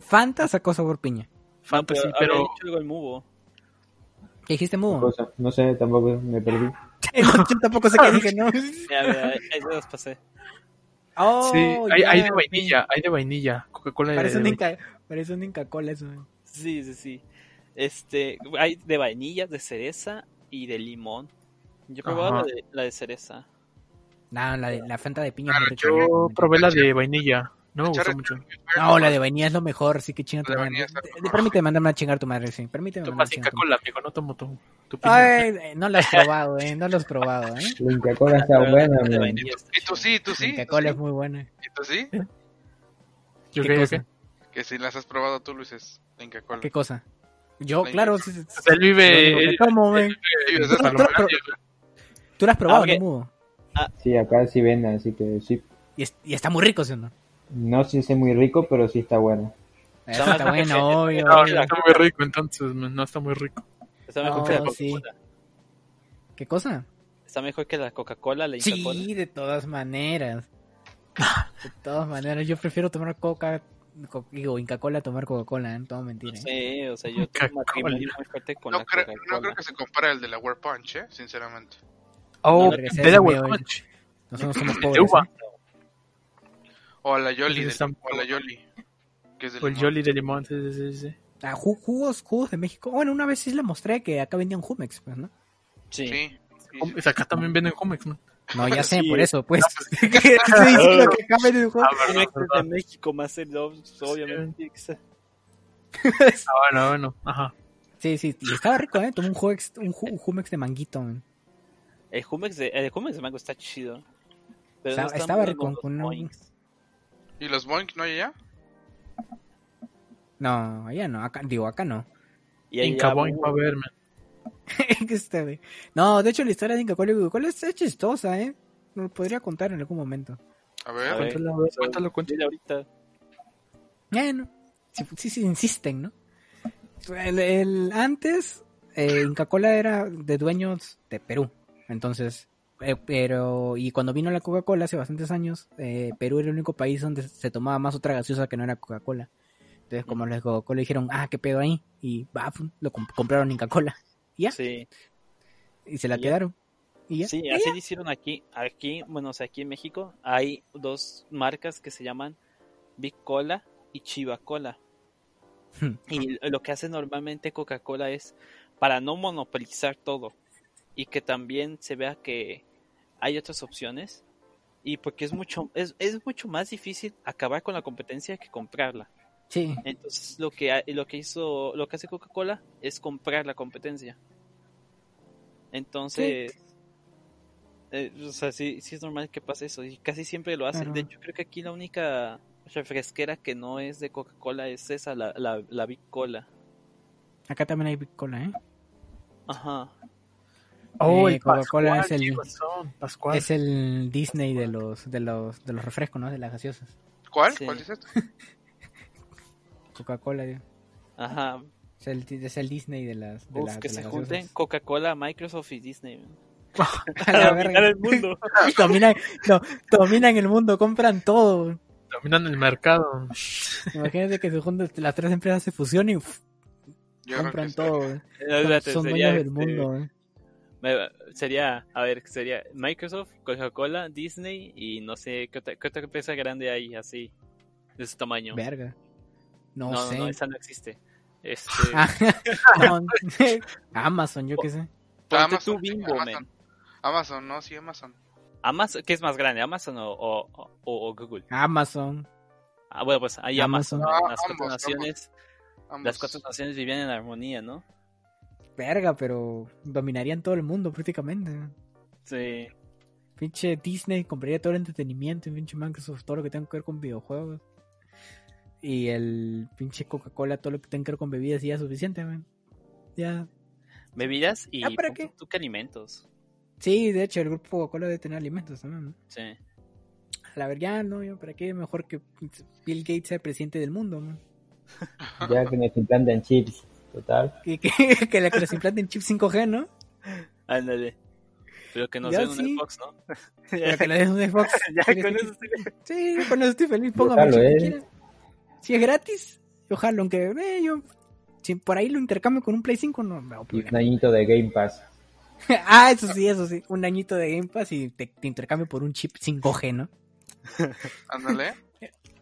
Fanta sacó sabor piña. Fantasy, pero... pero... había dicho algo el mubo. ¿Qué dijiste, cosa? No sé, tampoco me perdí. [LAUGHS] No, yo tampoco sé qué dije, ¿no? Ya, ahí se los pasé. Oh, Sí, hay, ya, hay de vainilla, hay de vainilla. Coca-Cola Parece de Inca, parece un Inca Cola eso. ¿eh? Sí, sí, sí. Este, hay de vainilla, de cereza y de limón. Yo probaba Ajá. la de, la de cereza. No, la, de, la Fanta de piña es muy rica. Yo probé la de vainilla. No me gustó mucho. No, la de vainilla es lo mejor, sí que chinga tu La madre. está mejor. Permíteme mandarme a chingar tu madre, sí. Permíteme mandarme a Tomas chingar tu Inca-Cola, amigo, no tomo tu, tu piña. Ay, eh, no lo has probado, eh. No lo has probado, eh. La Inca-Cola está Pero buena, la está- Y tú sí, tú sí. Inca tú Cola es muy buena. ¿Y tú sí? Yo ¿Qué qué, yo cosa? qué. Que si las has probado tú, Luis, la Inca-Cola. ¿Qué cosa? Yo, La claro, Inca- él vive... ven. Sí, Tú- lo has probado, Ah. ¿no, Mudo? Sí, acá sí venden, así que sí. Y, es- y está muy rico, ¿sí o no? No sé si es muy rico, pero sí está buena. Eso está bueno, obvio. No, obvio. está muy rico, entonces, no está muy rico. Está mejor No, que la sí. Coca-Cola. ¿Qué cosa? Está mejor que la Coca-Cola, la. Sí, de todas maneras. De todas maneras, yo prefiero tomar coca, co- digo, Inca Cola a tomar Coca-Cola, ¿eh? todo mentira. ¿eh? Sí, o sea, yo tengo muy fuerte con No la creo, no creo que se compare al de la War Punch, ¿eh? Sinceramente. Oh. Nosotros somos pobres. ¿eh? O a la Yoli, o a la Yoli. Que es de O el. Jolly de limón, sí, sí, sí. Ah, ju- jugos, jugos de México. Bueno, una vez sí le mostré que acá vendían Jumex, pues, ¿no? Sí. Sí. sí, sí. Acá también venden Jumex, man. No, ya [LAUGHS] sé, Sí. por eso, pues. [LAUGHS] Estoy diciendo que acá venden. Ah, Comex verdad. de México más el obviamente. ser. Ah, bueno, bueno. Ajá. Sí, sí, y estaba rico, ¿eh? Tomé un Jumex, un, ju- un Jumex de manguito, man. El Jumex de, el Jumex de Mango está chido. Pero Estaba- no están estaba buenos rico, los con un- Boings. ¿Y los Boink no hay ya? No, allá no, acá, digo, acá no. Y ahí Inca ya Boing hubo- va a ver, man. [LAUGHS] Que este, güey. no, de hecho la historia de Inca Cola y Coca-Cola es, es chistosa, ¿eh? Me lo podría contar en algún momento. A A ver. ver, Cuéntalo, cuéntalo, cuéntalo. dile ahorita. Bueno, sí, sí, sí insisten, ¿no? El, el- antes, eh, Inca Cola era de dueños de Perú. Entonces, eh, pero, y cuando vino la Coca-Cola hace bastantes años, eh, Perú era el único país donde se tomaba más otra gaseosa que no era Coca-Cola. Entonces, como los de Coca-Cola dijeron, ah, qué pedo ahí, y pum, lo comp- compraron Inca Cola. [LAUGHS] Y ya, Sí, y se la y quedaron. Y ya. sí, Y así ya. hicieron aquí. Aquí, bueno, o sea, aquí en México hay dos marcas que se llaman Big Cola y Chiva Cola. Hmm. [LAUGHS] Y lo que hace normalmente Coca-Cola es para no monopolizar todo y que también se vea que hay otras opciones y porque es mucho es, es mucho más difícil acabar con la competencia que comprarla. Sí, Entonces lo que lo que hizo lo que hace Coca-Cola es comprar la competencia. Entonces eh, o sea, sí, sí es normal que pase eso y casi siempre lo hacen. De hecho, creo que aquí la única refresquera que no es de Coca-Cola es esa, la, la, la Big Cola. acá también hay Big Cola, ¿eh? Ajá. Oh, Eh, Coca-Cola es el- Pascual. Es el Disney de los, de los, de los refrescos, ¿no? De las gaseosas. ¿Cuál? Sí. ¿Cuál es esto? [LAUGHS] Coca-Cola, tío. Ajá. es el, es el Disney de las, de Uf, las, que de se las junten gaseosas. Coca-Cola, Microsoft y Disney. [LAUGHS] [LAUGHS] A la verga. el mundo. dominan, no, dominan el mundo, compran todo. Dominan el mercado. Imagínate que se juntan las tres empresas se fusionan y uf, compran todo. Son, son dueños del este, mundo. güey. Me- Sería, a ver, sería Microsoft, Coca-Cola, Disney y no sé qué otra, qué otra empresa grande hay así, de ese tamaño. Verga. No, sé. no, esa no existe. Este, [LAUGHS] Ah, [LAUGHS] Amazon, yo qué sé. ponte Amazon, tú sí, Bimbo, Amazon. no, sí, Amazon. Amazon, ¿qué es más grande, Amazon o, o, o- o Google? Amazon. Ah, bueno, pues hay Amazon. Amazon. Ah, las cuatro naciones, Ambos. las cuatro naciones vivían en armonía, ¿no? Verga, pero dominarían todo el mundo prácticamente. Sí. Pinche Disney compraría todo el entretenimiento y pinche Microsoft todo lo que tenga que ver con videojuegos. Y el pinche Coca-Cola todo lo que tenga que ver con bebidas y ya es suficiente, man. Ya. Bebidas y Ah, ¿para qué? tú que alimentos. Sí, de hecho el grupo Coca-Cola debe tener alimentos también, ¿no? Sí. A la verdad, ya, no, yo, ¿para qué? Mejor que Bill Gates sea presidente del mundo, man. Ya que nos implantan chips, total. Y que, [LAUGHS] que le que implanten chip 5G, ¿no? Ándale. Pero que nos Ya den un. Xbox, ¿no? [LAUGHS] Pero que le des un Xbox. [LAUGHS] ya con eso estoy- Sí, con eso estoy feliz. Póngame que eh. Si es gratis, ojalá, aunque eh, yo. Si por ahí lo intercambio con un Play 5, no me hago Y un añito de Game Pass. ah, eso sí, eso sí. Un añito de Game Pass y te, te intercambio por un chip 5G, ¿no? Ándale.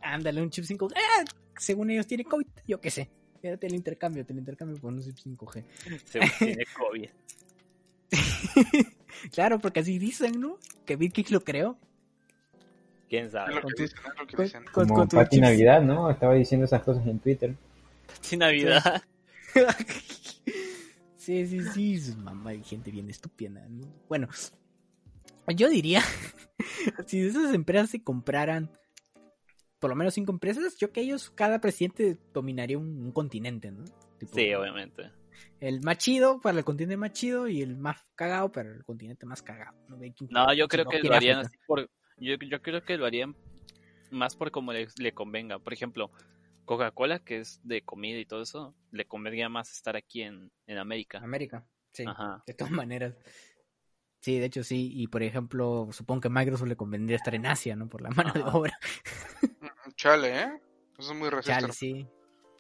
Ándale, un chip 5G. Ah, según ellos tiene COVID, yo qué sé. Te lo intercambio, te lo intercambio por un chip 5G. Según tiene COVID. [LAUGHS] claro, porque así dicen, ¿no? Que BitKick lo creó. ¿Quién Es sabe? lo Con que tu- dicen, es lo que Con, dicen. con- Como con Pati Navidad, ¿no? Estaba diciendo esas cosas en Twitter. Sin Navidad. sí, sí, sí, su mamá hay gente bien estúpida. ¿no? Bueno, yo diría, [LAUGHS] si esas empresas se compraran, por lo menos cinco empresas, yo que ellos, cada presidente dominaría un, un continente, ¿no? Tipo, Sí, obviamente. El más chido para el continente más chido y el más cagado para el continente más cagado. No, yo creo que lo harían así por. Yo, yo creo que lo harían más por como le, le convenga. Por ejemplo, Coca-Cola, que es de comida y todo eso, le convendría más estar aquí en, en América. América, sí. Ajá. De todas maneras. Sí, de hecho sí. Y por ejemplo, supongo que a Microsoft le convendría estar en Asia, ¿no? Por la mano de obra. [LAUGHS] Chale, ¿eh? Eso es muy racista. Chale, sí.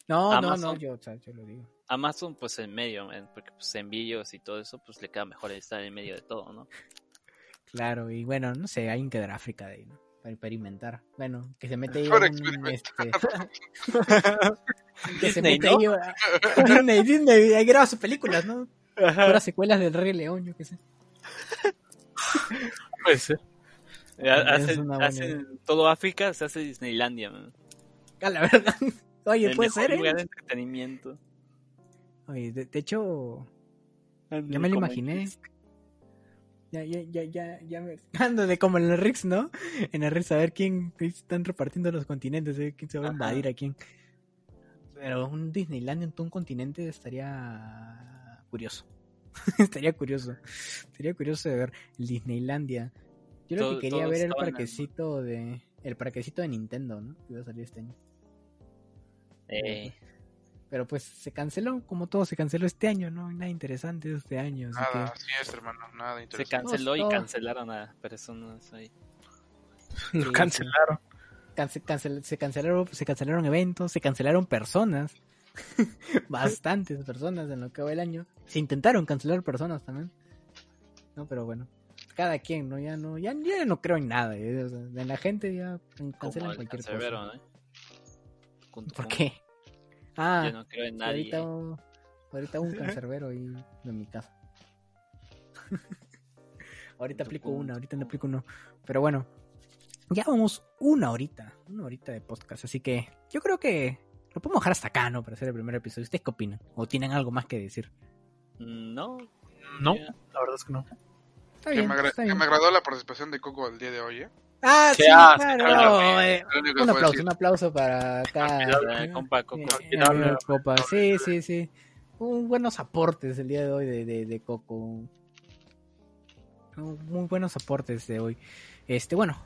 No, no, no, Amazon. yo, o sea, yo lo digo. Amazon, pues en medio, man, porque pues envíos y todo eso, pues le queda mejor estar en medio de todo, ¿no? Claro, y bueno, no sé, hay que dar África de ahí, ¿no? Para experimentar. Bueno, que se mete ahí Para un, experimentar. este, [LAUGHS] que se mete ¿no? ahí Disney, Disney, ahí graba sus películas, ¿no? Puras secuelas del Rey León, yo qué sé. Puede ser. Eh, hacen todo África, se hace Disneylandia, man. [LAUGHS] A la verdad. Oye, El puede mejor ser, lugar ¿eh? de entretenimiento. Oye, de, de hecho, ya me lo imaginé. Ya, ya, ya, ya, ya me... [LAUGHS] Ando de como en el Rix, ¿no? En el Rix, a ver quién están repartiendo los continentes, ver quién se va a invadir a quién. Pero un Disneyland en todo un continente estaría curioso. [LAUGHS] estaría curioso. Estaría curioso de ver el Disneylandia. Yo lo Todo- que quería ver el parquecito de... El parquecito de Nintendo, ¿no? Que iba a salir este año. Eh, Pero pues se canceló, como todo se canceló este año, ¿no? Nada interesante este año. Así Nada, que... así es, hermano, nada se interesante. canceló y cancelaron a personas ahí. [LAUGHS] Lo Sí, cancelaron. Cance- cancel- se cancelaron se cancelaron eventos se cancelaron personas [LAUGHS] bastantes personas en lo que va el año se intentaron cancelar personas también no pero bueno cada quien no ya no ya, ya no creo en nada eh, o sea, de la gente ya cancelan el cualquier cosa ¿por qué? ah Yo no creo en sí, nadie. ahorita ahorita un cancerbero ahí en mi casa [LAUGHS] ahorita aplico punto una ahorita no aplico uno pero bueno ya vamos una horita, una horita de podcast, así que yo creo que lo podemos dejar hasta acá, ¿no? Para hacer el primer episodio. ¿Ustedes qué opinan? ¿O tienen algo más que decir? Mm, No, No, la verdad es que no. Está Que bien, me, agra- está que bien. me agradó la participación de Coco el día de hoy, ¿eh? Ah, sí, claro. claro. eh, que un aplauso, decir. un aplauso para acá. Eh, compa, Coco. Eh, eh, amigo Copa. Sí, sí, sí. Un buenos aportes el día de hoy de, de, de Coco. Un- Muy buenos aportes de hoy. Este, bueno,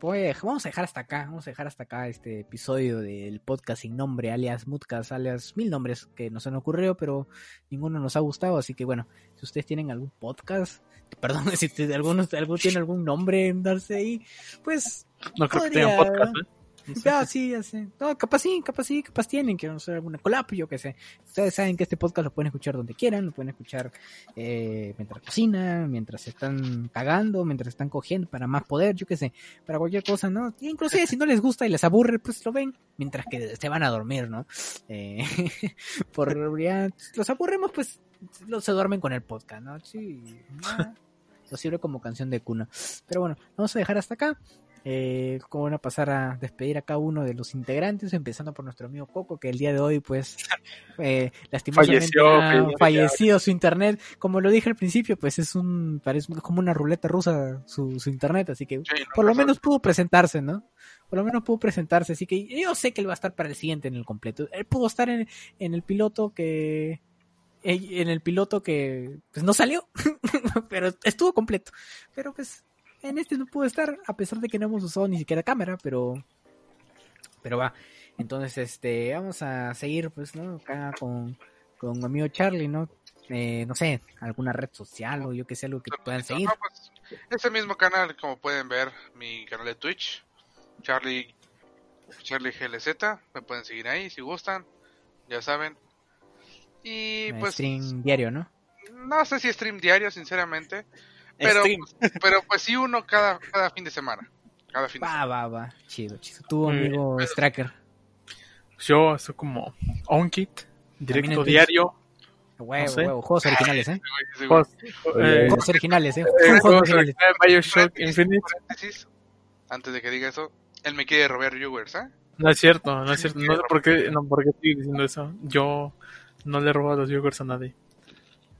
pues vamos a dejar hasta acá. Vamos a dejar hasta acá este episodio del podcast sin nombre, alias Mutcast, alias mil nombres que nos han ocurrido, pero ninguno nos ha gustado. Así que bueno, si ustedes tienen algún podcast, [LAUGHS] perdón, si ustedes- alguno, alguno tiene algún nombre en darse ahí, pues No creo que Podría, tengan podcast, ¿eh? No ya, sí, ya sé. No, capaz sí, capaz sí, capaz tienen que hacer alguna collab, yo qué sé. Ustedes saben que este podcast lo pueden escuchar donde quieran, lo pueden escuchar eh, mientras cocinan, mientras están cagando, mientras están cogiendo para más poder, yo qué sé, para cualquier cosa, ¿no? Y inclusive si no les gusta y les aburre, pues lo ven mientras que se van a dormir, ¿no? Eh, [LAUGHS] por [LAUGHS] los aburremos, pues se duermen con el podcast, ¿no? Sí, ya, [LAUGHS] lo sirve como canción de cuna. Pero bueno, vamos a dejar hasta acá. Eh, como van a pasar a despedir a cada uno de los integrantes, empezando por nuestro amigo Coco, que el día de hoy, pues, [LAUGHS] eh, lastimosamente Falleció, fallecido su internet. Como lo dije al principio, pues es un, parece como una ruleta rusa su, su internet, así que Sí, no, por lo no, menos pudo presentarse, ¿no? Por lo menos pudo presentarse, así que yo sé que él va a estar para el siguiente en el completo. Él pudo estar en, en el piloto que en el piloto que pues no salió, [LAUGHS] pero estuvo completo. Pero pues en este no pudo estar, a pesar de que no hemos usado ni siquiera cámara, pero pero va. Entonces, este, vamos a seguir, pues, ¿no? Acá con, con mi amigo Charlie, ¿no? Eh, no sé, alguna red social o yo que sé, algo que puedan seguir. No, pues, ese mismo canal, como pueden ver, mi canal de Twitch, Charlie, Charlie GLZ, me pueden seguir ahí si gustan, ya saben. Y Eh, pues, stream diario, ¿no? no sé si stream diario, sinceramente, pero, pero pues sí uno cada, cada fin de semana. Cada fin de Va, semana. va, va. Chido, chido. Tu Muy amigo. Stracker. Yo soy como OnKit, directo diario. Huevo, No sé. huevo. Juegos originales, ¿eh? Ese güey. Juegos, eh, Juegos originales, ¿eh? eh, Juegos originales. Bioshock Infinite. Antes de que diga eso, él me quiere robar viewers, ¿eh? No es cierto, no es cierto. No sé por qué, no, por qué estoy diciendo eso. Yo no le robo a los viewers a nadie.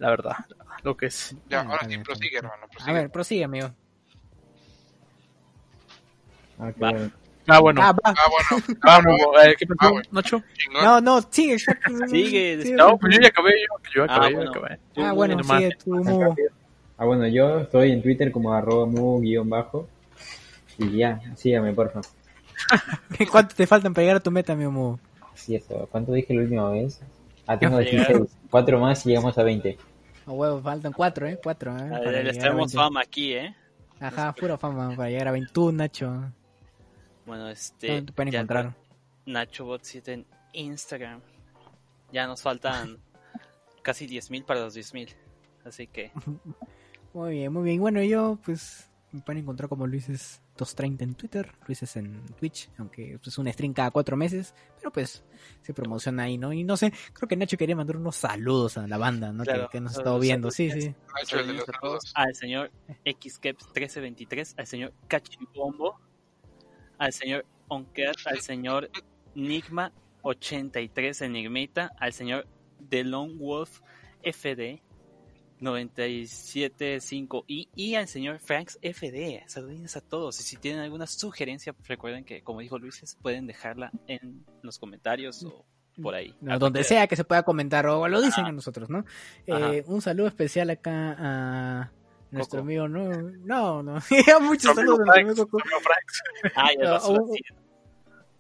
La verdad, lo que es. Ya, Ah, ahora sí, prosigue, hermano, A prosigue. ver, prosigue, amigo. Ah, Va. bueno. Ah, bueno, Ah, va. Ah, bueno, [LAUGHS] vamos. eh, ¿Qué Ah, pasó, bueno. Nacho? No, no, sigue. exacto. [LAUGHS] Sigue, No, pues yo ya acabé, yo, yo Ah, acabé, yo bueno. acabé. Ah, bueno, nomás. sigue Mugo. Ah, bueno, yo estoy en Twitter como arroba mu-bajo. Y ya, sígame, porfa. [LAUGHS] ¿Cuánto te faltan para llegar a tu meta, mi Mugo? Eso. ¿Cuánto dije la última vez? Ah, tengo Para llegar. 16. Cuatro más y llegamos a 20. A huevo, faltan cuatro, ¿eh? Cuatro, ¿eh? Para les 20. fama aquí, ¿eh? Ajá, pura fama para llegar a 21, Nacho. Bueno, este. ¿Dónde te pueden encontrar? NachoBot7 en Instagram. Ya nos faltan [LAUGHS] casi 10.000 para los 10.000. Así que, [LAUGHS] Muy bien, muy bien. Bueno, yo, pues, Me pueden encontrar como Luises230 en Twitter, Luises en Twitch, aunque es un stream cada cuatro meses, pero pues se promociona ahí, ¿no? Y no sé, creo que Nacho quería mandar unos saludos a la banda, ¿no? Claro, que, que nos ha estado viendo, sí, sí. Nacho, el de los Saludos a todos, saludos. al señor XKeps1323, al señor Cachibombo, al señor Onker, al señor Nigma83 Enigmita, al señor The Lone Wolf FD 975 y, y al señor Franks FD. Saludos a todos. Y si tienen alguna sugerencia, recuerden que, como dijo Luis, pueden dejarla en los comentarios o por ahí. No, donde sea que se pueda comentar o lo dicen Ajá. a nosotros, ¿no? Eh, un saludo especial acá a nuestro Coco. amigo, no, no, no, [LAUGHS] muchos saludos a nuestro amigo Coco. Ah,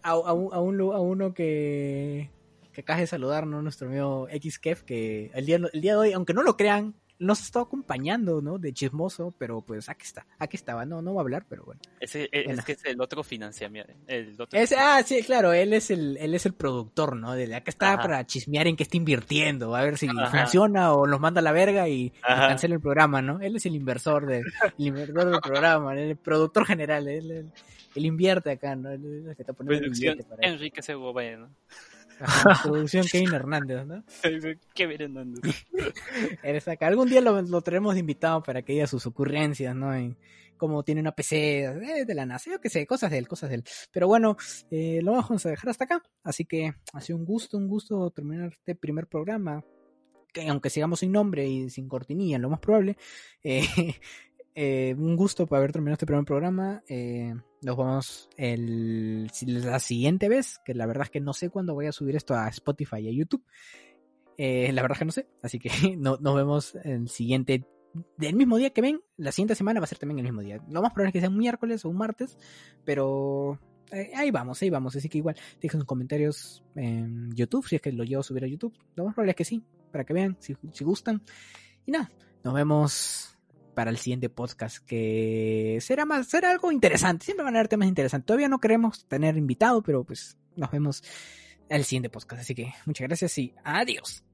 a, a un- a un lu- a uno que, que acaba de saludar, ¿no? Nuestro amigo XKEF, que el día, el día de hoy, aunque no lo crean, nos está acompañando, ¿no? De chismoso, pero pues aquí está, aquí estaba, no, no va a hablar, pero bueno. Ese, es, Bueno. que es el otro financiamiento. El otro Es, ah, sí, claro, él es el, él es el productor, ¿no? De acá está Ajá. para chismear en qué está invirtiendo, a ver si Ajá. funciona o nos manda a la verga y, cancela el programa, ¿no? Él es el inversor del, el inversor del programa, el productor general, él, él- él invierte acá, ¿no? Él es el que está poniendo Producción para Enrique Segovia, ¿no? Producción Kevin Hernández, ¿no? [LAUGHS] Qué Hernández. [LAUGHS] Acá. Algún día lo, lo traeremos de invitado para que diga sus ocurrencias, ¿no? En cómo tiene una PC eh, de la NASA, yo qué sé, cosas de él, cosas de él. Pero bueno, eh, lo vamos a dejar hasta acá. Así que ha sido un gusto, un gusto terminar este primer programa. Que aunque sigamos sin nombre y sin cortinilla, lo más probable. eh, [LAUGHS] eh, un gusto por haber terminado este primer programa. Eh, nos vemos la siguiente vez, que la verdad es que no sé cuándo voy a subir esto a Spotify y a YouTube. Eh, la verdad es que no sé, así que [LAUGHS] no, nos vemos el siguiente, del mismo día que ven, la siguiente semana va a ser también el mismo día. Lo más probable es que sea un miércoles o un martes, pero ahí vamos, ahí vamos. Así que igual, dejen sus comentarios en YouTube, si es que lo llevo a subir a YouTube. Lo más probable es que sí, para que vean, si, si gustan. Y nada, nos vemos para el siguiente podcast que será más será algo interesante siempre van a haber temas interesantes. Todavía no queremos tener invitado pero pues nos vemos al siguiente podcast. Así que muchas gracias y adiós